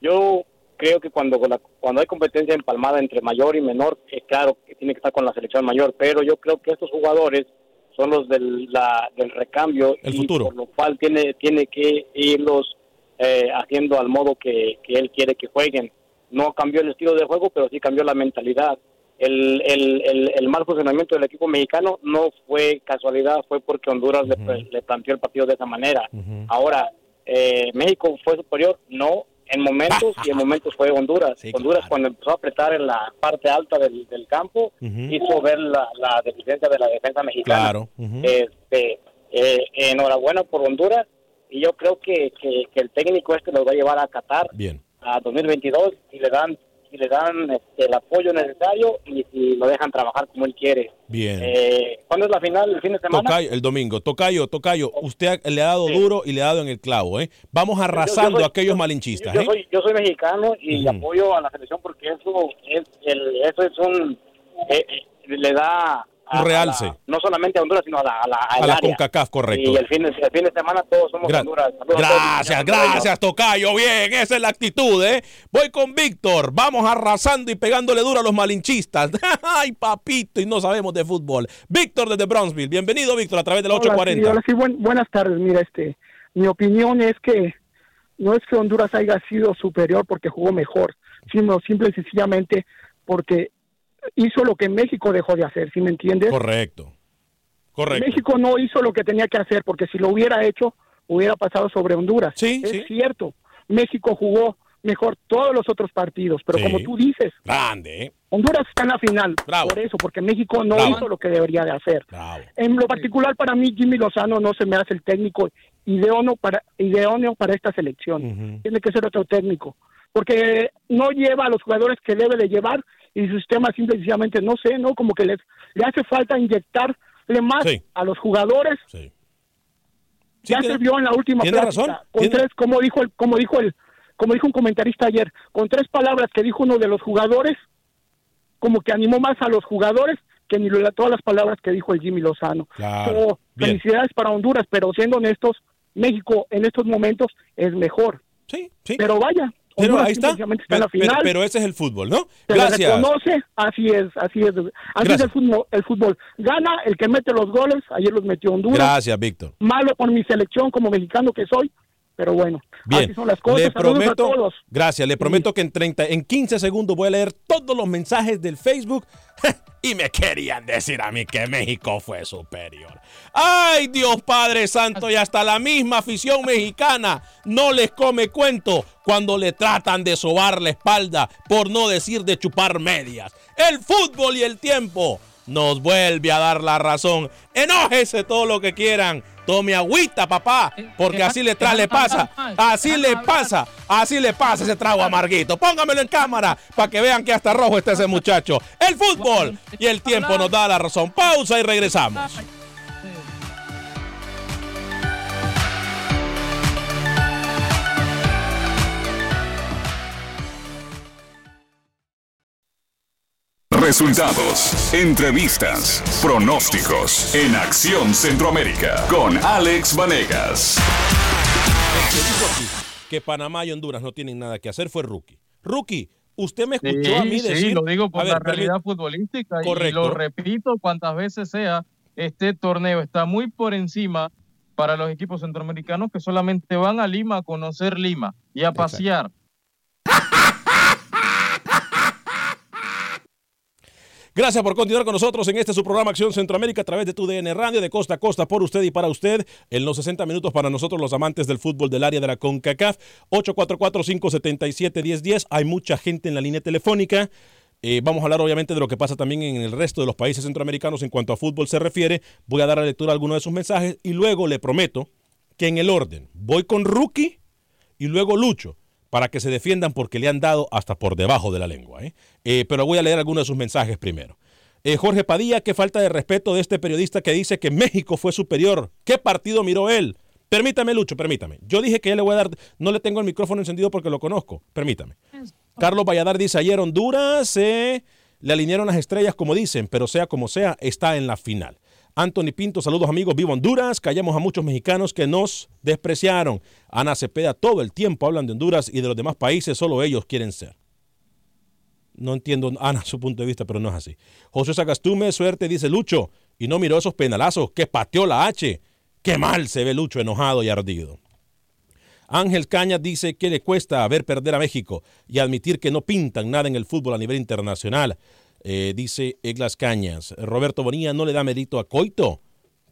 [SPEAKER 9] Yo creo que cuando la- cuando hay competencia empalmada entre mayor y menor, es claro que tiene que estar con la selección mayor, pero yo creo que estos jugadores son los del, la- del recambio
[SPEAKER 1] El
[SPEAKER 9] y
[SPEAKER 1] futuro.
[SPEAKER 9] por lo cual tiene tiene que irlos eh, haciendo al modo que, que él quiere que jueguen. No cambió el estilo de juego, pero sí cambió la mentalidad. El, el, el, el mal funcionamiento del equipo mexicano no fue casualidad, fue porque Honduras le, le planteó el partido de esa manera. Ahora, eh, México fue superior, no, en momentos y en momentos fue Honduras. Honduras cuando empezó a apretar en la parte alta del, del campo, hizo ver la, la deficiencia de la defensa mexicana.
[SPEAKER 1] Claro.
[SPEAKER 9] Este, eh, enhorabuena por Honduras y yo creo que, que, que el técnico este los va a llevar a Qatar
[SPEAKER 1] Bien.
[SPEAKER 9] a 2022 y le dan le dan este, el apoyo necesario y, lo dejan trabajar como él quiere.
[SPEAKER 1] Bien.
[SPEAKER 9] Eh, ¿Cuándo es la final? ¿El fin de semana?
[SPEAKER 1] Tocayo, el domingo. Tocayo, Tocayo, usted le ha dado duro y le ha dado en el clavo, ¿eh? Vamos arrasando
[SPEAKER 9] soy-
[SPEAKER 1] a aquellos malinchistas,
[SPEAKER 9] yo
[SPEAKER 1] ¿eh?
[SPEAKER 9] soy yo soy mexicano y apoyo a la selección porque eso es el eso es un eh, eh, le da
[SPEAKER 1] Un
[SPEAKER 9] a
[SPEAKER 1] realce.
[SPEAKER 9] la- no solamente a Honduras sino a la a la,
[SPEAKER 1] A la. CONCACAF, correcto.
[SPEAKER 9] y el fin de, el fin de semana todos somos
[SPEAKER 1] Gra-
[SPEAKER 9] Honduras Saludos a todos.
[SPEAKER 1] Gracias, gracias, Tocayo. Bien, esa es la actitud, ¿eh? Voy con Víctor. Vamos arrasando y pegándole duro a los malinchistas. Ay, papito, y no sabemos de fútbol. Víctor desde Brownsville. Bienvenido, Víctor, a través de la
[SPEAKER 10] Hola, sí,
[SPEAKER 1] 840.
[SPEAKER 10] hola, sí, buen- buenas tardes. Mira, este, mi opinión es que no es que Honduras haya sido superior porque jugó mejor, sino simple y sencillamente porque hizo lo que México dejó de hacer, ¿sí me entiendes?
[SPEAKER 1] Correcto. Correcto.
[SPEAKER 10] México no hizo lo que tenía que hacer porque si lo hubiera hecho hubiera pasado sobre Honduras.
[SPEAKER 1] Sí,
[SPEAKER 10] es cierto. México jugó mejor todos los otros partidos, pero
[SPEAKER 1] Sí.
[SPEAKER 10] como tú dices,
[SPEAKER 1] Grande, ¿eh?
[SPEAKER 10] Honduras está en la final. Por eso, porque México no
[SPEAKER 1] Bravo.
[SPEAKER 10] hizo lo que debería de hacer. En lo particular, para mí, Jimmy Lozano no se me hace el técnico idóneo para, idóneo para esta selección. Tiene que ser otro técnico, porque no lleva a los jugadores que debe de llevar y su sistema simplemente, no sé, ¿no? Como que les, le hace falta inyectarle más a los jugadores. ya se vio en la última plática, con tres, como dijo el, como dijo el, como dijo un comentarista ayer, con tres palabras que dijo uno de los jugadores, como que animó más a los jugadores que ni todas las palabras que dijo el Jimmy Lozano.
[SPEAKER 1] Claro.
[SPEAKER 10] felicidades para Honduras, pero siendo honestos, México en estos momentos es mejor.
[SPEAKER 1] Sí, sí.
[SPEAKER 10] Pero vaya,
[SPEAKER 1] pero ahí está.
[SPEAKER 10] en la final.
[SPEAKER 1] Pero, ese es el fútbol, ¿no?
[SPEAKER 10] Se
[SPEAKER 1] Gracias.
[SPEAKER 10] reconoce, así es, así es. Así es el fútbol, el fútbol. Gana el que mete los goles, ayer los metió Honduras.
[SPEAKER 1] Gracias, Víctor.
[SPEAKER 10] Malo con mi selección como mexicano que soy, pero bueno,
[SPEAKER 1] Bien.
[SPEAKER 10] así son las cosas.
[SPEAKER 1] Le prometo,
[SPEAKER 10] a todos.
[SPEAKER 1] gracias, le prometo que en 30, en 15 segundos voy a leer todos los mensajes del Facebook y me querían decir a mí que México fue superior. Ay, Dios Padre Santo, y hasta la misma afición mexicana no les come cuento cuando le tratan de sobar la espalda, por no decir de chupar medias. El fútbol y el tiempo nos vuelve a dar la razón. Enójese todo lo que quieran. Tome agüita, papá, porque así le, tra le pasa, así le pasa, así le pasa ese trago amarguito. Póngamelo en cámara para que vean que hasta rojo está ese muchacho. El fútbol y el tiempo nos da la razón. Pausa y regresamos.
[SPEAKER 2] Resultados, entrevistas, pronósticos en Acción Centroamérica con Alex Vanegas.
[SPEAKER 1] El que dijo aquí que Panamá y Honduras no tienen nada que hacer fue Rookie. Rookie, usted me escuchó
[SPEAKER 3] Sí,
[SPEAKER 1] a mí
[SPEAKER 3] sí,
[SPEAKER 1] decir.
[SPEAKER 3] lo digo por
[SPEAKER 1] A ver,
[SPEAKER 3] la realidad futbolística y lo repito cuantas veces sea, este torneo está muy por encima para los equipos centroamericanos que solamente van a Lima a conocer Lima y a pasear.
[SPEAKER 1] Gracias por continuar con nosotros en este su programa Acción Centroamérica a través de tu DN Radio de costa a costa por usted y para usted en los 60 minutos para nosotros los amantes del fútbol del área de la CONCACAF 844-577-1010. Hay mucha gente en la línea telefónica. Eh, vamos a hablar obviamente de lo que pasa también en el resto de los países centroamericanos en cuanto a fútbol se refiere. Voy a dar a lectura algunos de sus mensajes y luego le prometo que en el orden voy con Rookie y luego Lucho para que se defiendan porque le han dado hasta por debajo de la lengua. ¿eh? Eh, pero voy a leer algunos de sus mensajes primero. Eh, Jorge Padilla, qué falta de respeto de este periodista que dice que México fue superior. ¿Qué partido miró él? Permítame, Lucho, permítame. Yo dije que ya le voy a dar, no le tengo el micrófono encendido porque lo conozco. Permítame. Carlos Valladar dice, ayer Honduras eh, le alinearon las estrellas como dicen, pero sea como sea, está en la final. Anthony Pinto, saludos amigos, vivo Honduras, callamos a muchos mexicanos que nos despreciaron. Ana Cepeda, todo el tiempo hablan de Honduras y de los demás países, solo ellos quieren ser. No entiendo, Ana, su punto de vista, pero no es así. José Sagastume, suerte, dice Lucho, y no miró esos penalazos que pateó la H. Qué mal se ve Lucho enojado y ardido. Ángel Cañas dice que le cuesta ver perder a México y admitir que no pintan nada en el fútbol a nivel internacional. Eh, dice Eglas Cañas. Roberto Bonilla no le da mérito a Coito.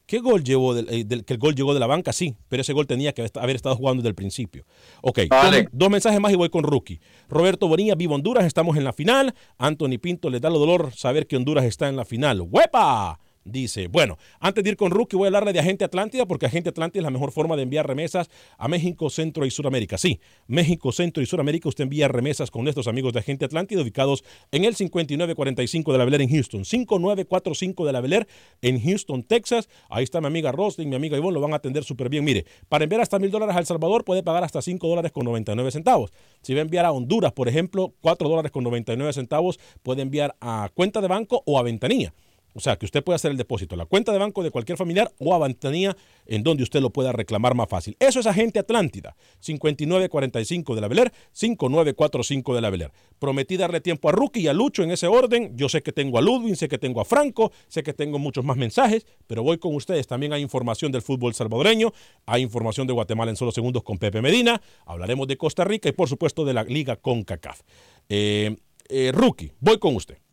[SPEAKER 1] ¿Qué gol llevó? Del, eh, del- que el gol llegó de la banca, sí, pero ese gol tenía que haber- haber estado jugando desde el principio. Ok,
[SPEAKER 3] Vale.
[SPEAKER 1] dos, dos mensajes más y voy con Rookie. Roberto Bonilla, vivo Honduras, estamos en la final. Anthony Pinto le da lo dolor saber que Honduras está en la final. ¡Huepa! Dice, bueno, antes de ir con Rookie voy a hablarle de Agente Atlántida porque Agente Atlántida es la mejor forma de enviar remesas a México, Centro y Suramérica. Sí, México, Centro y Suramérica usted envía remesas con nuestros amigos de Agente Atlántida ubicados en el 5945 de la Beler en Houston, 5945 de la Beler en Houston, Texas. Ahí está mi amiga Roslyn, mi amiga Ivonne, lo van a atender súper bien. Mire, para enviar hasta mil dólares a El Salvador puede pagar hasta 5 dólares con 99 centavos. Si va a enviar a Honduras, por ejemplo, 4 dólares con 99 centavos, puede enviar a cuenta de banco o a ventanilla. O sea, que usted puede hacer el depósito la cuenta de banco de cualquier familiar o a ventanilla en donde usted lo pueda reclamar más fácil. Eso es Agente Atlántida, 5945 de la Beler, 5945 de la Beler. Prometí darle tiempo a Rookie y a Lucho en ese orden. Yo sé que tengo a Ludwig, sé que tengo a Franco, sé que tengo muchos más mensajes, pero voy con ustedes. También hay información del fútbol salvadoreño, hay información de Guatemala en solo segundos con Pepe Medina, hablaremos de Costa Rica y por supuesto de la Liga CONCACAF. Eh, eh, Rookie, voy con usted.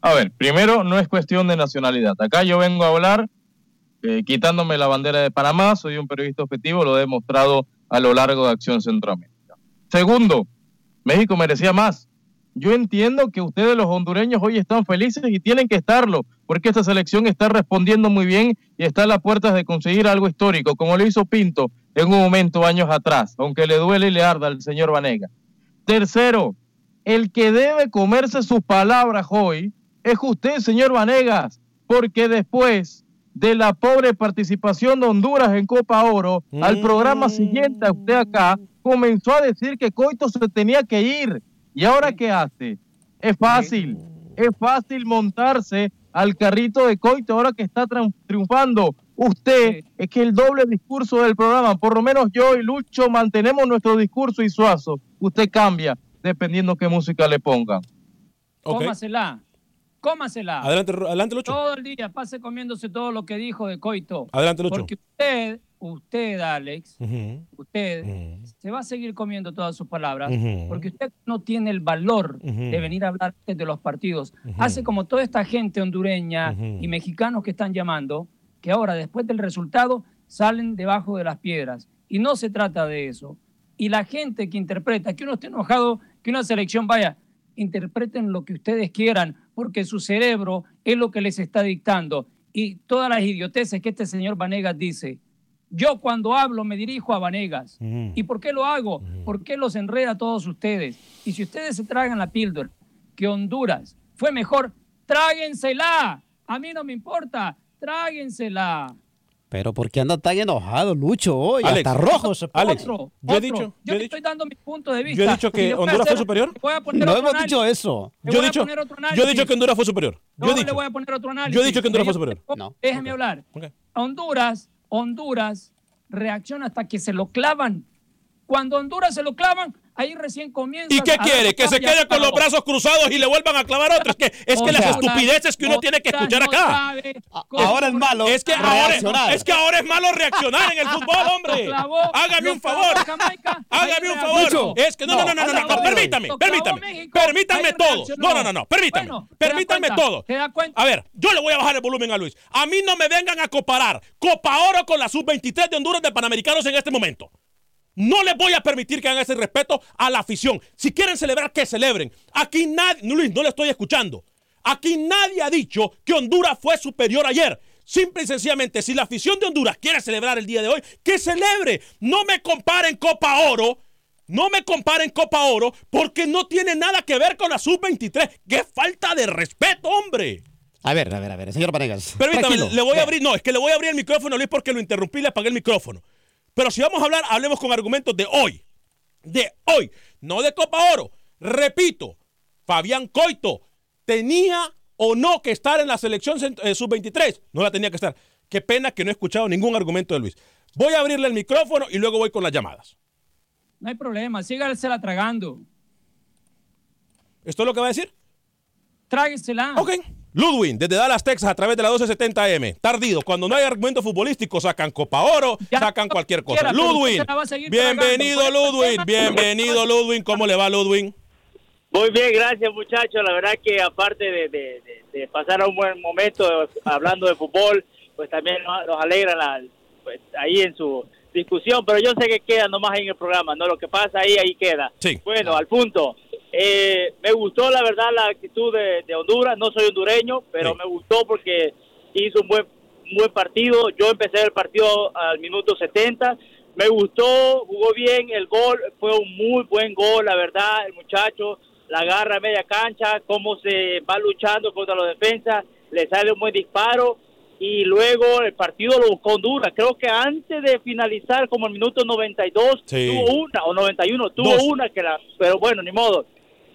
[SPEAKER 3] A ver, primero no es cuestión de nacionalidad. Acá yo vengo a hablar eh, quitándome la bandera de Panamá, soy un periodista objetivo, lo he demostrado a lo largo de Acción Centroamérica. Segundo, México merecía más. yo entiendo que ustedes los hondureños hoy están felices y tienen que estarlo, porque esta selección está respondiendo muy bien y está a las puertas de conseguir algo histórico, como lo hizo Pinto en un momento años atrás, aunque le duele y le arda al señor Vanega. Tercero, el que debe comerse sus palabras hoy es usted, señor Vanegas, porque después de la pobre participación de Honduras en Copa Oro, al programa siguiente a usted acá, comenzó a decir que Coito se tenía que ir. ¿Y ahora qué hace? Es fácil, es fácil montarse al carrito de Coito ahora que está triun- triunfando. Usted es que el doble discurso del programa, por lo menos yo y Lucho mantenemos nuestro discurso y suazo. Usted cambia dependiendo qué música le pongan.
[SPEAKER 1] Ok.
[SPEAKER 5] Cómasela. Cómasela.
[SPEAKER 1] Adelante, adelante, Lucho.
[SPEAKER 5] Todo el día pase comiéndose todo lo que dijo de Coito.
[SPEAKER 1] Adelante, Lucho.
[SPEAKER 5] Porque usted, usted, Alex, usted se va a seguir comiendo todas sus palabras porque usted no tiene el valor de venir a hablar de los partidos. Hace como toda esta gente hondureña y mexicanos que están llamando, que ahora después del resultado salen debajo de las piedras. Y no se trata de eso. Y la gente que interpreta, que uno esté enojado, que una selección vaya, interpreten lo que ustedes quieran, porque su cerebro es lo que les está dictando. Y todas las idioteces que este señor Vanegas dice. Yo cuando hablo me dirijo a Vanegas. ¿Y por qué lo hago? Porque los enreda a todos ustedes. Y si ustedes se tragan la píldora que Honduras fue mejor, tráguensela. A mí no me importa, tráguensela.
[SPEAKER 4] Pero ¿por qué anda tan enojado, Lucho, hoy?
[SPEAKER 1] Alex,
[SPEAKER 4] Hasta rojo se pone.
[SPEAKER 1] Alex,
[SPEAKER 5] Otro,
[SPEAKER 1] yo he dicho-
[SPEAKER 5] yo
[SPEAKER 1] yo he
[SPEAKER 5] le estoy dando mi punto de vista.
[SPEAKER 1] Yo he dicho que Honduras fue superior.
[SPEAKER 5] le voy a poner
[SPEAKER 4] No hemos dicho eso.
[SPEAKER 1] Yo he dicho, yo he dicho que Honduras fue superior. Yo
[SPEAKER 5] No,
[SPEAKER 1] he
[SPEAKER 5] le
[SPEAKER 1] dicho.
[SPEAKER 5] voy a poner otro análisis.
[SPEAKER 1] Yo he dicho que Honduras fue superior.
[SPEAKER 4] No.
[SPEAKER 5] Déjeme hablar. Honduras, Honduras reacciona hasta que se lo clavan. Cuando Honduras se lo clavan, ahí recién comienza.
[SPEAKER 1] ¿Y qué quiere? ¿Que se quede con los brazos cruzados y le vuelvan a clavar otro? Es que, es que
[SPEAKER 5] O
[SPEAKER 1] las estupideces que uno tiene que escuchar acá.
[SPEAKER 5] cómo
[SPEAKER 4] Ahora es malo
[SPEAKER 1] Es que, ahora,
[SPEAKER 4] reaccionar.
[SPEAKER 1] es que ahora es malo reaccionar en el fútbol, hombre. Hágame un favor. Hágame un favor. Es que no, no, no, no, no, no, no, permítame, permítame. Permítanme
[SPEAKER 5] reaccionó.
[SPEAKER 1] No, no, no, no, permítame.
[SPEAKER 5] Bueno, ¿te das
[SPEAKER 1] Permítanme todo. A ver, yo le voy a bajar el volumen a Luis. A mí no me vengan a comparar Copa Oro con la Sub-23 de Honduras de Panamericanos en este momento. No les voy a permitir que hagan ese respeto a la afición. Si quieren celebrar, que celebren. Aquí nadie, Luis, no le estoy escuchando. Aquí nadie ha dicho que Honduras fue superior ayer. Simple y sencillamente, si la afición de Honduras quiere celebrar el día de hoy, que celebre. No me comparen Copa Oro. No me comparen Copa Oro porque no tiene nada que ver con la Sub-23. ¡Qué falta de respeto, hombre!
[SPEAKER 4] A ver, a ver, a ver, señor Vanegas.
[SPEAKER 1] Permítame,
[SPEAKER 4] tranquilo.
[SPEAKER 1] le voy a abrir, no, es que le voy a abrir el micrófono a Luis porque lo interrumpí y le apagué el micrófono. Pero si vamos a hablar, hablemos con argumentos de hoy. De hoy, no de Copa Oro. Repito, Fabián Coito tenía o no que estar en la selección eh, sub-23. No la tenía que estar. Qué pena que no he escuchado ningún argumento de Luis. Voy a abrirle el micrófono y luego voy con las llamadas.
[SPEAKER 5] No hay problema, sígasela tragando.
[SPEAKER 1] ¿Esto es lo que va a decir?
[SPEAKER 5] Tráguesela.
[SPEAKER 1] Ok. Ludwin, desde Dallas, Texas, a través de la 1270M. Tardido, cuando no hay argumento futbolístico, sacan Copa Oro, sacan cualquier cosa.
[SPEAKER 5] seguir
[SPEAKER 1] bienvenido
[SPEAKER 5] tragando.
[SPEAKER 1] Ludwin, bienvenido Ludwin. ¿Cómo le va Ludwin?
[SPEAKER 11] Muy bien, gracias muchachos. La verdad que aparte de, de- de- de pasar un buen momento hablando de fútbol, pues también nos, nos alegra la, pues, ahí en su discusión, pero yo sé que queda nomás en el programa, ¿no? Lo que pasa ahí, ahí queda.
[SPEAKER 1] Sí.
[SPEAKER 11] Bueno, al punto. Eh, me gustó la verdad la actitud de, de Honduras, no soy hondureño, pero me gustó porque hizo un buen, un buen partido. Yo empecé el partido al minuto 70. Me gustó, jugó bien, el gol fue un muy buen gol, la verdad, el muchacho la agarra a media cancha, cómo se va luchando contra los defensas, le sale un buen disparo y luego el partido lo buscó Honduras. Creo que antes de finalizar, como el minuto 92,
[SPEAKER 1] Sí.
[SPEAKER 11] tuvo una, o 91, tuvo
[SPEAKER 1] Dos.
[SPEAKER 11] una que la, pero bueno, ni modo.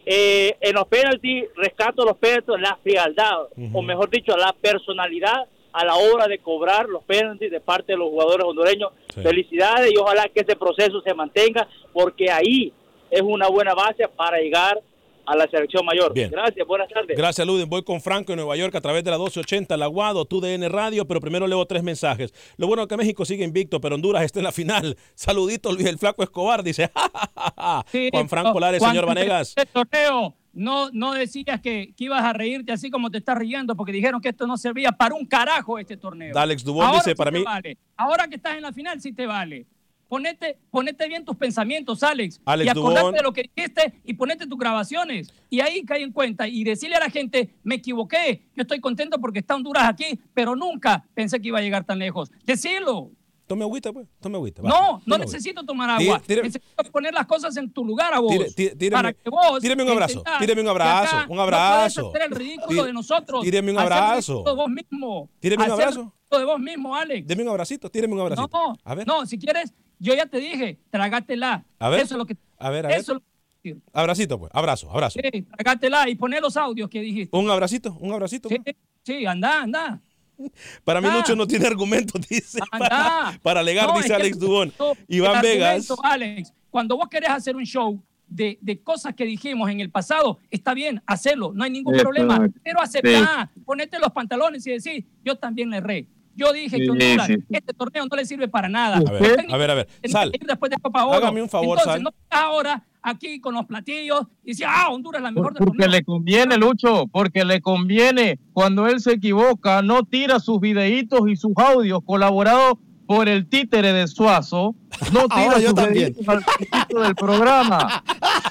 [SPEAKER 11] Eh, en los penaltis, rescato los penaltis, la frialdad, o mejor dicho, la personalidad a la hora de cobrar los penaltis de parte de los jugadores hondureños. Felicidades y ojalá que ese proceso se mantenga, porque ahí es una buena base para llegar a la selección mayor.
[SPEAKER 1] Bien.
[SPEAKER 11] Gracias, buenas tardes.
[SPEAKER 1] Gracias, Ludwig. Voy con Franco en Nueva York a través de la 1280, la Aguado, TUDN Radio, pero primero leo tres mensajes. Lo bueno es que México sigue invicto, pero Honduras está en la final. Saludito, Luis el Flaco Escobar, dice. "Ja, ja, ja, ja". Juan Franco Lares, señor Vanegas.
[SPEAKER 5] el torneo, no, no decías que, que ibas a reírte así como te estás riendo porque dijeron que esto no servía para un carajo este torneo.
[SPEAKER 1] Alex Dubón
[SPEAKER 5] Ahora
[SPEAKER 1] dice,
[SPEAKER 5] sí
[SPEAKER 1] para mí-
[SPEAKER 5] vale. Ahora que estás en la final sí te vale. Ponete, ponete bien tus pensamientos, Alex.
[SPEAKER 1] Alex
[SPEAKER 5] y acordate
[SPEAKER 1] Dubón.
[SPEAKER 5] de lo que dijiste y ponete tus grabaciones. Y ahí cae en cuenta y decirle a la gente, me equivoqué, yo estoy contento porque está Honduras aquí, pero nunca pensé que iba a llegar tan lejos. Decirlo.
[SPEAKER 1] Tome agüita, pues. Tome agüita.
[SPEAKER 5] No, no
[SPEAKER 1] Tome agüita.
[SPEAKER 5] necesito tomar agua.
[SPEAKER 1] Tire-
[SPEAKER 5] necesito poner las cosas en tu lugar a vos.
[SPEAKER 1] Tire- tire- tíreme-
[SPEAKER 5] para que vos
[SPEAKER 1] tíreme un abrazo, tíreme un abrazo, un
[SPEAKER 5] no
[SPEAKER 1] abrazo.
[SPEAKER 5] puedes hacer el ridículo de nosotros.
[SPEAKER 1] tíreme un abrazo.
[SPEAKER 5] de vos mismo.
[SPEAKER 1] Tíreme un abrazo.
[SPEAKER 5] de vos mismo, Alex.
[SPEAKER 1] Deme un abracito, tíreme un abracito.
[SPEAKER 5] No,
[SPEAKER 1] A ver.
[SPEAKER 5] no, si quieres, yo ya te dije, trágatela.
[SPEAKER 1] A ver.
[SPEAKER 5] Eso es lo que.
[SPEAKER 1] A ver, a ver.
[SPEAKER 5] Eso es lo que decir.
[SPEAKER 1] Abracito, pues. Abrazo, abrazo.
[SPEAKER 5] Sí, trágatela y poné los audios que dijiste.
[SPEAKER 1] Un abracito, un abracito.
[SPEAKER 5] Sí, sí, anda, anda.
[SPEAKER 1] Para mí
[SPEAKER 5] Ah.
[SPEAKER 1] Lucho no tiene argumentos, dice. Para, para alegar,
[SPEAKER 5] No,
[SPEAKER 1] dice Alex Dubón. Iván Vegas.
[SPEAKER 5] Alex, cuando vos querés hacer un show de, de cosas que dijimos en el pasado, está bien, hacerlo, no hay ningún problema. Pero aceptá, ponete los pantalones y decir, yo también le erré. Yo dije
[SPEAKER 1] Sí,
[SPEAKER 5] que Honduras,
[SPEAKER 1] sí, sí.
[SPEAKER 5] este torneo no le sirve para nada.
[SPEAKER 1] A ver, a ver, a ver. Sal.
[SPEAKER 5] después de Copa Oro.
[SPEAKER 1] Hágame un favor,
[SPEAKER 5] Entonces,
[SPEAKER 1] Sal.
[SPEAKER 5] no estás ahora aquí con los platillos y decir, ah, Honduras es la mejor del
[SPEAKER 3] Porque le conviene, Lucho, porque le conviene. Cuando él se equivoca, no tira sus videitos y sus audios colaborados por el títere de Suazo. No tira
[SPEAKER 4] yo también.
[SPEAKER 3] al principio del programa.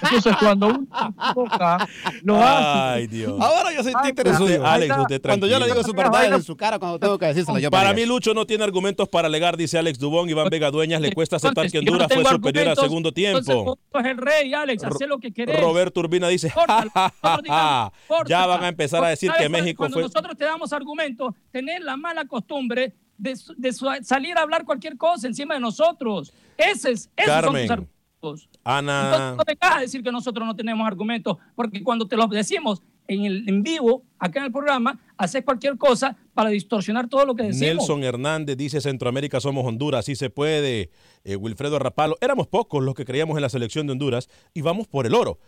[SPEAKER 3] Entonces, cuando uno se equivoca, lo hace.
[SPEAKER 1] Ay, Dios.
[SPEAKER 4] Ahora yo soy títere suyo.
[SPEAKER 1] Alex, usted
[SPEAKER 4] Cuando yo le digo sus verdades en su cara, cuando tengo que decírselo yo.
[SPEAKER 1] Para mí, Lucho no tiene argumentos para alegar, dice Alex Dubón. Iván Vega Dueñas le cuesta aceptar que
[SPEAKER 5] yo no
[SPEAKER 1] Honduras fue superior al segundo tiempo.
[SPEAKER 5] sos el rey, Alex, haz lo que querés.
[SPEAKER 1] Roberto Urbina dice,
[SPEAKER 5] digamos,
[SPEAKER 1] ya van a empezar a decir
[SPEAKER 5] ¿Sabes
[SPEAKER 1] que? México
[SPEAKER 5] Cuando
[SPEAKER 1] fue...
[SPEAKER 5] nosotros te damos argumentos, tener la mala costumbre de, salir a hablar cualquier cosa encima de nosotros. Ese es, esos son
[SPEAKER 1] Carmen,
[SPEAKER 5] tus argumentos.
[SPEAKER 1] Ana,
[SPEAKER 5] Entonces no vengas a decir que nosotros no tenemos argumentos, porque cuando te los decimos en, el, en vivo, acá en el programa, haces cualquier cosa para distorsionar todo lo que decimos.
[SPEAKER 1] Nelson Hernández dice Centroamérica somos Honduras, así se puede. Eh, Wilfredo Rapalo, éramos pocos los que creíamos en la selección de Honduras y vamos por el oro.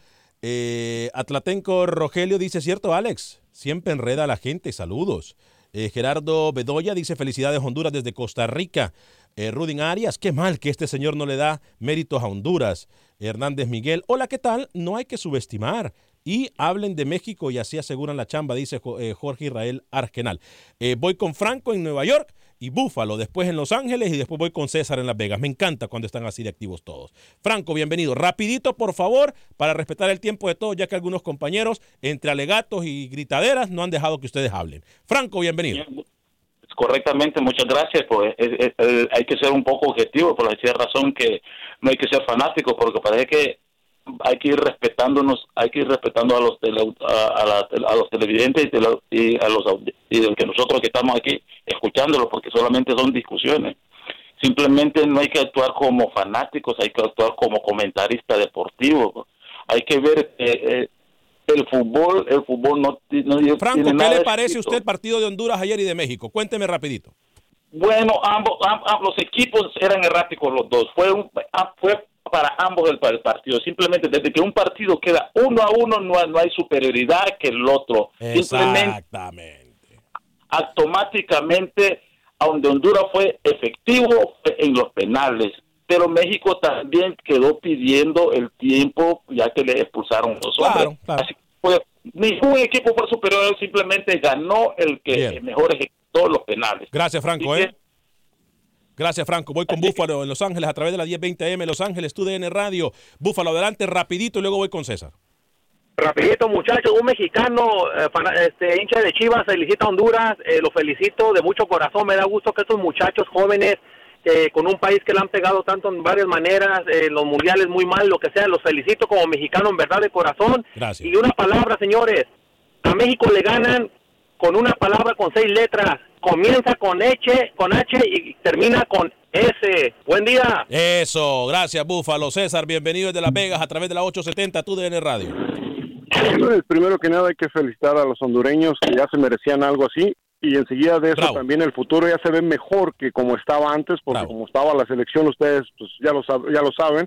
[SPEAKER 1] Eh, Atlatenco Rogelio dice, cierto Alex, siempre enreda a la gente, saludos. Eh, Gerardo Bedoya dice, felicidades Honduras desde Costa Rica. Eh, Rudin Arias, qué mal que este señor no le da méritos a Honduras. Hernández Miguel, hola, ¿qué tal? No hay que subestimar. Y hablen de México y así aseguran la chamba, dice eh, Jorge Israel Argenal. Eh, voy con Franco en Nueva York y Búfalo, después en Los Ángeles y después voy con César en Las Vegas. Me encanta cuando están así de activos todos. Franco, bienvenido. Rapidito, por favor, para respetar el tiempo de todos, ya que algunos compañeros, entre alegatos y gritaderas, no han dejado que ustedes hablen. Franco, bienvenido.
[SPEAKER 12] Correctamente, muchas gracias. Pues es- es- es- hay que ser un poco objetivo, por la razón que no hay que ser fanático, porque parece que hay que ir respetándonos, hay que ir respetando a los tele- a, a la- a los televidentes y, tele- y a los y de que nosotros que estamos aquí escuchándolos, porque solamente son discusiones. Simplemente no hay que actuar como fanáticos, hay que actuar como comentarista deportivo. Hay que ver que eh, el fútbol, el fútbol no, no tiene
[SPEAKER 1] Franco, ¿qué le parece a usted el partido de Honduras ayer y de México? Cuénteme rapidito.
[SPEAKER 12] Bueno, ambos, am- am- los equipos eran erráticos los dos. Fue un, ah, fue para ambos el, el partido. Simplemente desde que un partido queda uno a uno no, hay- no hay superioridad que el otro.
[SPEAKER 1] Exactamente.
[SPEAKER 12] automáticamente, a donde Honduras fue efectivo en los penales. Pero México también quedó pidiendo el tiempo ya que le expulsaron los hombres. Así que fue- ningún equipo fue superior, simplemente ganó el que mejor ejecutó los penales.
[SPEAKER 1] Gracias, Franco, ¿eh? Gracias, Franco. Voy con Búfalo en Los Ángeles a través de la 1020 AM Los Ángeles, TUDN Radio. Búfalo, adelante, rapidito y luego voy con César.
[SPEAKER 13] Rapidito, muchachos, un mexicano eh, este, hincha de Chivas felicita a Honduras, eh, lo felicito de mucho corazón, me da gusto que estos muchachos jóvenes, eh, con un país que le han pegado tanto en varias maneras, eh, en los mundiales muy mal, lo que sea, los felicito como mexicano en verdad de corazón.
[SPEAKER 1] Gracias.
[SPEAKER 13] Y una palabra, señores, a México le ganan con una palabra con seis letras, comienza con H, con H y termina con S. Buen día.
[SPEAKER 1] Eso, gracias, Búfalo. César, bienvenido desde Las Vegas a través de la 870 TUDN Radio.
[SPEAKER 14] Primero que nada hay que felicitar a los hondureños que ya se merecían algo así y enseguida de eso
[SPEAKER 1] Bravo.
[SPEAKER 14] también el futuro ya se ve mejor que como estaba antes porque como estaba la selección ustedes pues ya lo sab- ya lo saben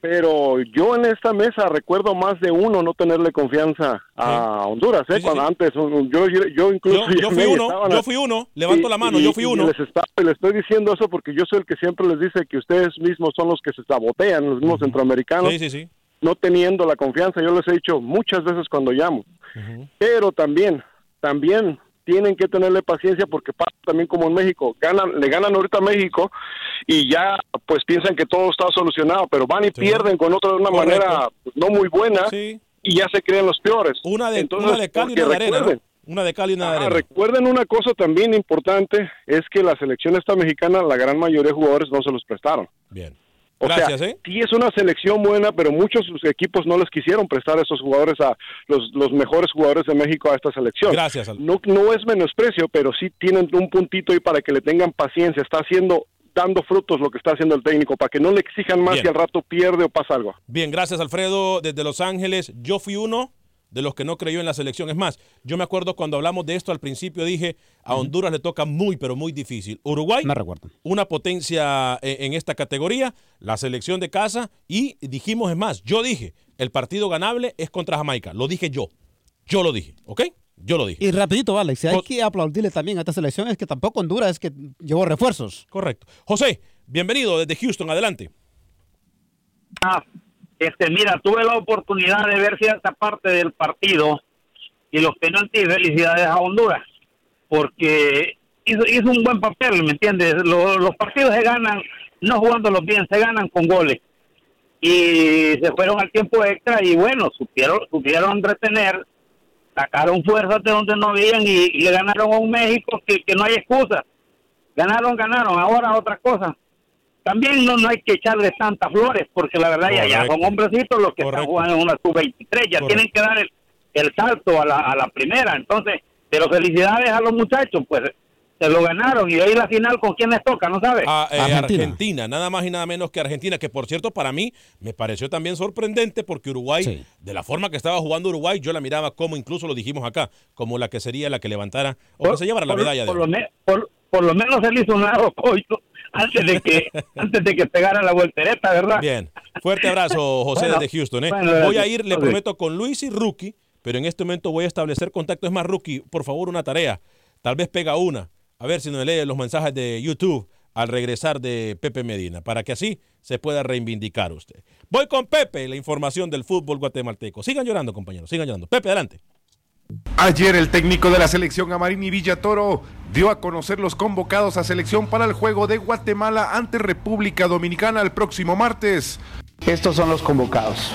[SPEAKER 14] pero yo en esta mesa recuerdo más de uno no tenerle confianza a Honduras ¿eh? cuando antes yo yo incluso
[SPEAKER 1] Yo, yo fui uno, yo fui uno. Levanto
[SPEAKER 14] y-
[SPEAKER 1] la mano,
[SPEAKER 14] y-
[SPEAKER 1] yo fui uno.
[SPEAKER 14] Les, está- les estoy diciendo eso porque yo soy el que siempre les dice que ustedes mismos son los que se sabotean, los mismos centroamericanos,
[SPEAKER 1] Sí, sí, sí.
[SPEAKER 14] no teniendo la confianza. Yo les he dicho muchas veces cuando llamo. Pero también, también tienen que tenerle paciencia porque pasa también como en México, ganan, le ganan ahorita a México y ya pues piensan que todo está solucionado, pero van y pierden con otra de una
[SPEAKER 1] Correcto.
[SPEAKER 14] manera pues, no muy buena y ya se creen los peores.
[SPEAKER 1] Una de,
[SPEAKER 14] Entonces,
[SPEAKER 1] una de cal y una de arena, Una de cal y una de
[SPEAKER 14] Ah,
[SPEAKER 1] arena.
[SPEAKER 14] recuerden una cosa también importante, es que la selección esta mexicana, la gran mayoría de jugadores no se los prestaron.
[SPEAKER 1] Bien.
[SPEAKER 14] O
[SPEAKER 1] Gracias,
[SPEAKER 14] sea,
[SPEAKER 1] ¿eh?
[SPEAKER 14] sí es una selección buena, pero muchos sus equipos no les quisieron prestar a esos jugadores a los, los mejores jugadores de México a esta selección.
[SPEAKER 1] Gracias. Al-
[SPEAKER 14] No, no es menosprecio, pero sí tienen un puntito ahí para que le tengan paciencia. Está haciendo, dando frutos lo que está haciendo el técnico, para que no le exijan más
[SPEAKER 1] Bien.
[SPEAKER 14] y al rato pierde o pasa algo.
[SPEAKER 1] Bien, gracias Alfredo desde Los Ángeles. Yo fui uno de los que no creyó en la selección. Es más, yo me acuerdo cuando hablamos de esto al principio dije, a Honduras le toca muy, pero muy difícil. Uruguay, una potencia eh, en esta categoría, la selección de casa y dijimos, es más, yo dije, el partido ganable es contra Jamaica. Lo dije yo. Yo lo dije, ¿ok? Yo lo dije.
[SPEAKER 4] Y rapidito, Alex, hay que aplaudirle también a esta selección, es que tampoco Honduras es que llevó refuerzos.
[SPEAKER 1] Correcto. José, bienvenido desde Houston, adelante.
[SPEAKER 15] Ah, este, mira, tuve la oportunidad de ver cierta parte del partido y los penaltis, felicidades a Honduras, porque hizo, hizo un buen papel, ¿me entiendes? Lo- los partidos se ganan, no jugándolos bien, se ganan con goles. Y se fueron al tiempo extra y bueno, supieron, supieron retener, sacaron fuerzas de donde no habían y, y le ganaron a un México que, que no hay excusa. Ganaron, ganaron. Ahora otra cosa. También no, no hay que echarle tantas flores, porque la verdad ya, ya son
[SPEAKER 1] Correcto.
[SPEAKER 15] hombrecitos los que están jugando en una sub-23, ya
[SPEAKER 1] Correcto.
[SPEAKER 15] tienen que dar el, el salto a la, a la primera. Entonces, pero felicidades a los muchachos, pues se lo ganaron. Y hoy la final, ¿con quién les toca? ¿No sabes?
[SPEAKER 1] a eh, Argentina. nada más y nada menos que Argentina, que por cierto para mí me pareció también sorprendente porque Uruguay, de la forma que estaba jugando Uruguay, yo la miraba como incluso lo dijimos acá, como la que sería la que levantara o que se llevara la
[SPEAKER 15] por,
[SPEAKER 1] medalla de
[SPEAKER 15] por lo, por, por lo menos él hizo un lado coito antes de que antes de que pegara la voltereta, ¿verdad?
[SPEAKER 1] Bien, fuerte abrazo José
[SPEAKER 15] Bueno,
[SPEAKER 1] desde Houston. ¿eh?
[SPEAKER 15] bueno,
[SPEAKER 1] voy a ir, le prometo, con Luis y Rookie, pero en este momento voy a establecer contacto. Es más, Rookie, por favor, una tarea. Tal vez pega una. A ver si nos lee los mensajes de YouTube al regresar de Pepe Medina, para que así se pueda reivindicar usted. Voy con Pepe, la información del fútbol guatemalteco. Sigan llorando, compañeros, sigan llorando. Pepe, adelante.
[SPEAKER 16] Ayer el técnico de la selección Amarini Villatoro dio a conocer los convocados a selección para el juego de Guatemala ante República Dominicana el próximo martes.
[SPEAKER 17] Estos son los convocados.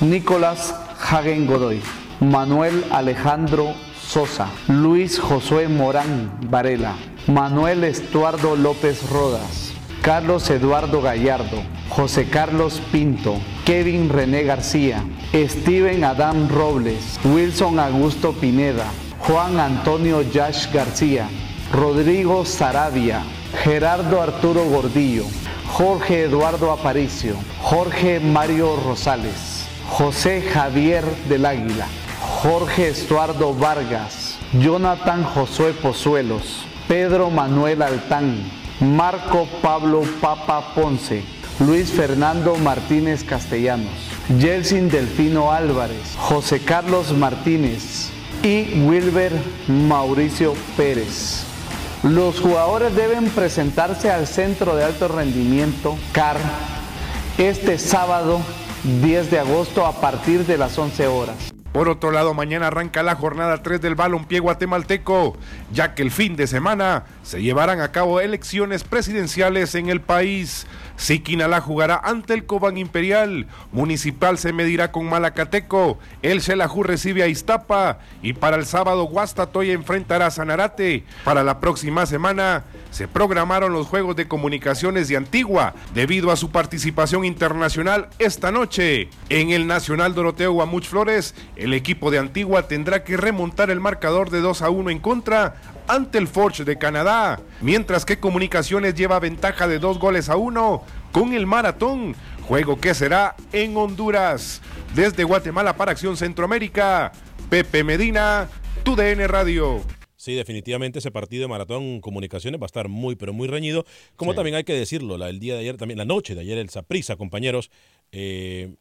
[SPEAKER 17] Nicolás Hagen Godoy, Manuel Alejandro Sosa, Luis Josué Morán Varela, Manuel Estuardo López Rodas, Carlos Eduardo Gallardo, José Carlos Pinto, Kevin René García, Steven Adam Robles, Wilson Augusto Pineda, Juan Antonio Yash García, Rodrigo Sarabia, Gerardo Arturo Gordillo, Jorge Eduardo Aparicio, Jorge Mario Rosales, José Javier del Águila, Jorge Estuardo Vargas, Jonathan Josué Pozuelos, Pedro Manuel Altán, Marco Pablo Papa Ponce, Luis Fernando Martínez Castellanos, Jelsin Delfino Álvarez, José Carlos Martínez y Wilber Mauricio Pérez. Los jugadores deben presentarse al Centro de Alto Rendimiento, CAR, este sábado 10 de agosto a partir de las 11 horas.
[SPEAKER 16] Por otro lado, mañana arranca la jornada 3 del balompié guatemalteco, ya que el fin de semana se llevarán a cabo elecciones presidenciales en el país. Siquinalá jugará ante el Cobán Imperial, Municipal se medirá con Malacateco, el Xelajú recibe a Iztapa y para el sábado Guastatoya enfrentará a Sanarate. Para la próxima semana se programaron los Juegos de Comunicaciones de Antigua debido a su participación internacional esta noche. En el Nacional Doroteo Guamuch Flores, el equipo de Antigua tendrá que remontar el marcador de 2 a 1 en contra ante el Forge de Canadá, mientras que Comunicaciones lleva ventaja de dos goles a uno con el Maratón, juego que será en Honduras. Desde Guatemala para Acción Centroamérica, Pepe Medina, TUDN Radio.
[SPEAKER 1] Sí, definitivamente ese partido de Maratón Comunicaciones va a estar muy, pero muy reñido. Como también hay que decirlo, la, el día de ayer, también la noche de ayer, el Saprisa, compañeros, eh,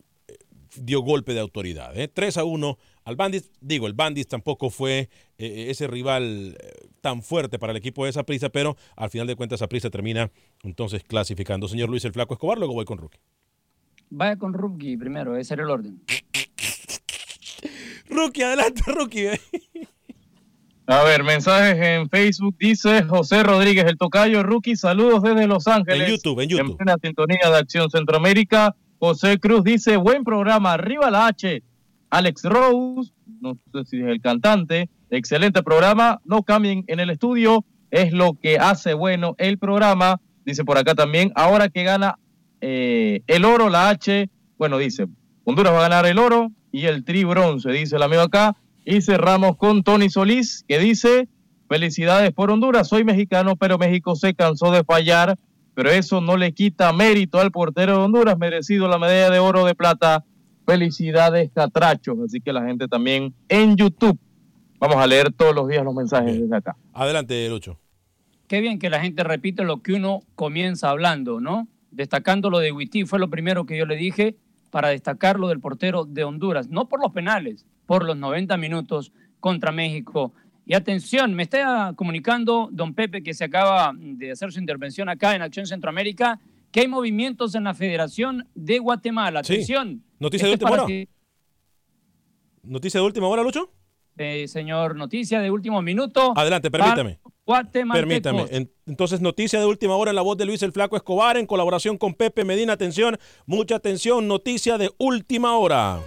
[SPEAKER 1] dio golpe de autoridad. ¿eh? 3 a 1 al Bandit. Digo, el Bandit tampoco fue eh, ese rival eh, tan fuerte para el equipo de Saprisa, pero al final de cuentas Saprisa termina entonces clasificando. Señor Luis el Flaco Escobar, luego voy con Rookie.
[SPEAKER 5] Vaya con Rookie primero, ese era el orden.
[SPEAKER 1] Rookie, adelante, Rookie.
[SPEAKER 3] A ver, mensajes en Facebook. Dice José Rodríguez, el tocayo rookie. Saludos desde Los Ángeles.
[SPEAKER 1] En YouTube, en YouTube.
[SPEAKER 3] En plena sintonía de Acción Centroamérica. José Cruz dice, buen programa, arriba la H. Alex Rose, no sé si es el cantante, excelente programa, no cambien en el estudio, es lo que hace bueno el programa. Dice por acá también, ahora que gana eh, el oro, la H, bueno, dice, Honduras va a ganar el oro y el tri bronce, dice el amigo acá. Y cerramos con Tony Solís, que dice, felicidades por Honduras, soy mexicano, pero México se cansó de fallar, pero eso no le quita mérito al portero de Honduras, merecido la medalla de oro de plata. Felicidades, Catrachos. Así que la gente también en YouTube. Vamos a leer todos los días los mensajes desde acá.
[SPEAKER 1] Adelante, Lucho.
[SPEAKER 5] Qué bien que la gente repite lo que uno comienza hablando, ¿no? Destacando lo de Huití, fue lo primero que yo le dije para destacar lo del portero de Honduras, no por los penales, por los 90 minutos contra México. Y atención, me está comunicando don Pepe que se acaba de hacer su intervención acá en Acción Centroamérica, que hay movimientos en la Federación de Guatemala. Atención.
[SPEAKER 1] ¿Noticia de última hora? ¿Noticia de última hora, Lucho?
[SPEAKER 5] eh, señor, noticia de último minuto.
[SPEAKER 1] Adelante, permítame. Permítame. En- Entonces, noticia de última hora en la voz de Luis el Flaco Escobar en colaboración con Pepe Medina. Atención, mucha atención. Noticia de última hora.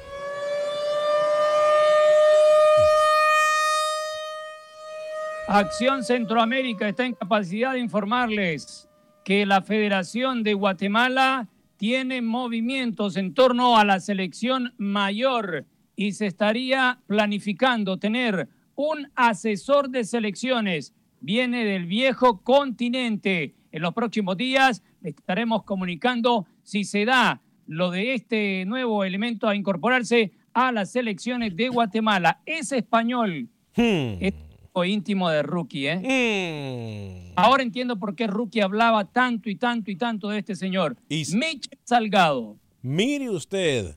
[SPEAKER 5] Acción Centroamérica está en capacidad de informarles que la Federación de Guatemala tiene movimientos en torno a la selección mayor y se estaría planificando tener un asesor de selecciones. Viene del viejo continente. En los próximos días estaremos comunicando si se da lo de este nuevo elemento a incorporarse a las selecciones de Guatemala. Es español. Es o íntimo de Rookie, ¿eh? Ahora entiendo por qué Rookie hablaba tanto y tanto y tanto de este señor. Mitch Salgado.
[SPEAKER 1] Mire usted,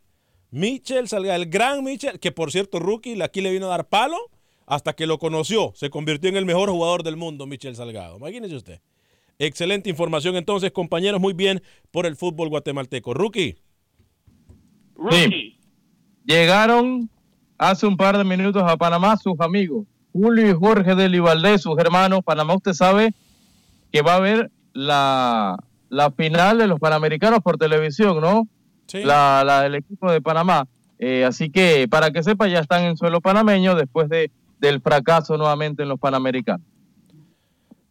[SPEAKER 1] Michel Salgado, el gran Michel, que por cierto, rookie, aquí le vino a dar palo hasta que lo conoció. Se convirtió en el mejor jugador del mundo, Michel Salgado. Imagínese usted. Excelente información entonces, compañeros, muy bien por el fútbol guatemalteco. Rookie.
[SPEAKER 3] Sí. Llegaron hace un par de minutos a Panamá sus amigos, Julio y Jorge de Valdés, sus hermanos. Panamá, usted sabe que va a haber la, la final de los Panamericanos por televisión, ¿no? La, la del equipo de Panamá. Eh, así que, para que sepa, ya están en suelo panameño después de, del fracaso nuevamente en los Panamericanos.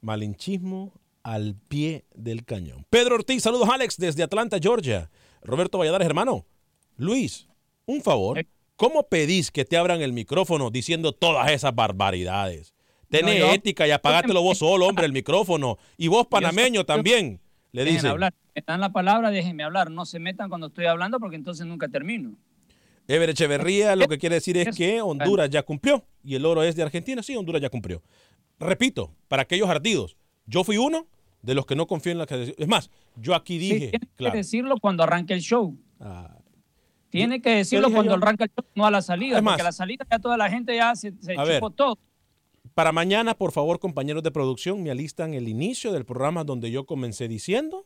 [SPEAKER 1] Malinchismo al pie del cañón. Pedro Ortiz, saludos Alex desde Atlanta, Georgia. Roberto Valladares, hermano. Luis, un favor. ¿Cómo pedís que te abran el micrófono diciendo todas esas barbaridades? Tené
[SPEAKER 5] No, yo-
[SPEAKER 1] ética y apagátelo vos solo, hombre, el micrófono. Y vos, panameño,
[SPEAKER 5] yo-
[SPEAKER 1] también. Le dicen.
[SPEAKER 5] hablar. Me dan la palabra, déjenme hablar. No se metan cuando estoy hablando porque entonces nunca termino.
[SPEAKER 1] Ever Echeverría lo que quiere decir es que Honduras ya cumplió y el oro es de Argentina. Sí, Honduras ya cumplió. Repito, para aquellos ardidos, yo fui uno de los que no confío en la que Es más, yo aquí
[SPEAKER 5] Sí,
[SPEAKER 1] dije,
[SPEAKER 5] tiene
[SPEAKER 1] claro,
[SPEAKER 5] que decirlo cuando arranque el show. Tiene que decirlo cuando
[SPEAKER 1] yo-
[SPEAKER 5] arranca el show, no a la salida. Porque a la salida ya toda la gente ya se, se
[SPEAKER 1] ver.
[SPEAKER 5] todo.
[SPEAKER 1] para mañana, por favor, compañeros de producción, me alistan el inicio del programa donde yo comencé diciendo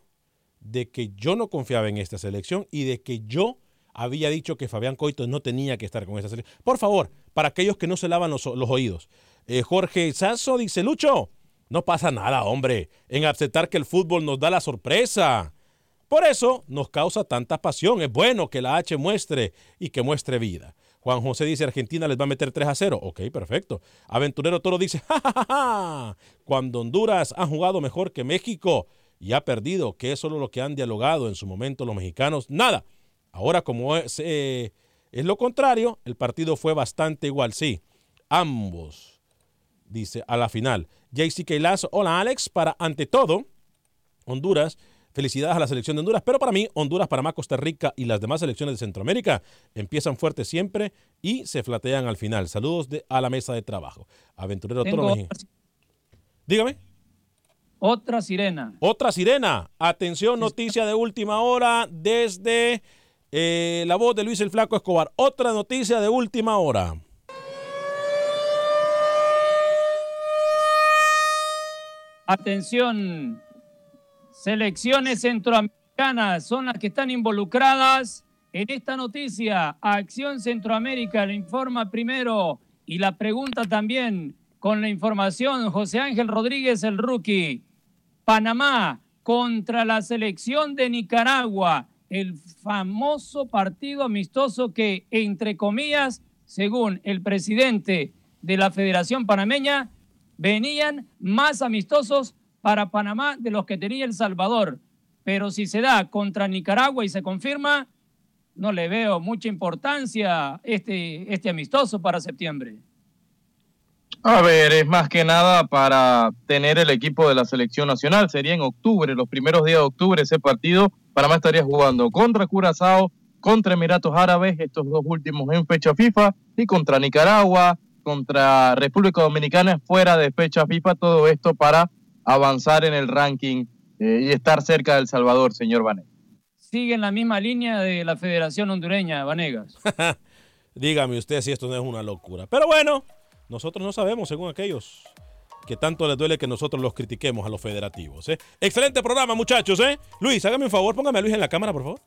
[SPEAKER 1] de que yo no confiaba en esta selección y de que yo había dicho que Fabián Coito no tenía que estar con esta selección. Por favor, para aquellos que no se lavan los, los oídos. Eh, Jorge Sasso dice, Lucho, no pasa nada, hombre, en aceptar que el fútbol nos da la sorpresa. Por eso nos causa tanta pasión. Es bueno que la H muestre y que muestre vida. Juan José dice, Argentina les va a meter 3 a 0. Ok, perfecto. Aventurero Toro dice, ja, ja, ja, cuando Honduras ha jugado mejor que México y ha perdido, que es solo lo que han dialogado en su momento los mexicanos, nada. Ahora como es, eh, es lo contrario, el partido fue bastante igual, sí. Ambos, dice, a la final. JC Lazo, hola Alex, para ante todo, Honduras, felicidades a la selección de Honduras, pero para mí, Honduras, Panamá, Costa Rica y las demás selecciones de Centroamérica empiezan fuertes siempre y se flatean al final. Saludos de, a la mesa de trabajo. Aventurero Toro Mejín. Dígame.
[SPEAKER 5] Otra sirena.
[SPEAKER 1] Otra sirena. Atención, noticia de última hora desde eh, la voz de Luis el Flaco Escobar. Otra noticia de última hora.
[SPEAKER 5] Atención, selecciones centroamericanas son las que están involucradas en esta noticia. Acción Centroamérica le informa primero y la pregunta también con la información. José Ángel Rodríguez, el rookie. Panamá contra la selección de Nicaragua. El famoso partido amistoso que, entre comillas, según el presidente de la Federación Panameña, venían más amistosos para Panamá de los que tenía El Salvador. Pero si se da contra Nicaragua y se confirma, no le veo mucha importancia este, este amistoso para septiembre.
[SPEAKER 3] A ver, es más que nada para tener el equipo de la selección nacional. Sería en octubre, los primeros días de octubre ese partido. Panamá estaría jugando contra Curazao, contra Emiratos Árabes, estos dos últimos en fecha FIFA, y contra Nicaragua, contra República Dominicana fuera de fecha FIFA. Todo esto para avanzar en el ranking eh, y estar cerca del Salvador, señor Vanegas.
[SPEAKER 5] Sigue en la misma línea de la Federación Hondureña, Vanegas.
[SPEAKER 1] Dígame usted si esto no es una locura. Pero bueno, nosotros no sabemos, según aquellos que tanto les duele que nosotros los critiquemos a los federativos. ¿eh? Excelente programa, muchachos. ¿eh? Luis, hágame un favor, póngame a Luis en la cámara, por favor.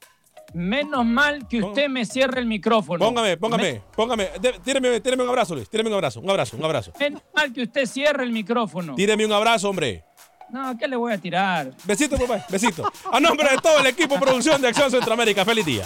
[SPEAKER 5] Menos mal que usted me cierre el micrófono.
[SPEAKER 1] Póngame, póngame, póngame. Tíreme, tíreme un abrazo, Luis. Tíreme un abrazo, un abrazo, un abrazo.
[SPEAKER 5] Menos mal que usted cierre el micrófono.
[SPEAKER 1] Tíreme un abrazo, hombre.
[SPEAKER 5] No, ¿qué le voy a tirar?
[SPEAKER 1] Besito, papá, besito. A nombre de todo el equipo producción de Acción Centroamérica, feliz día.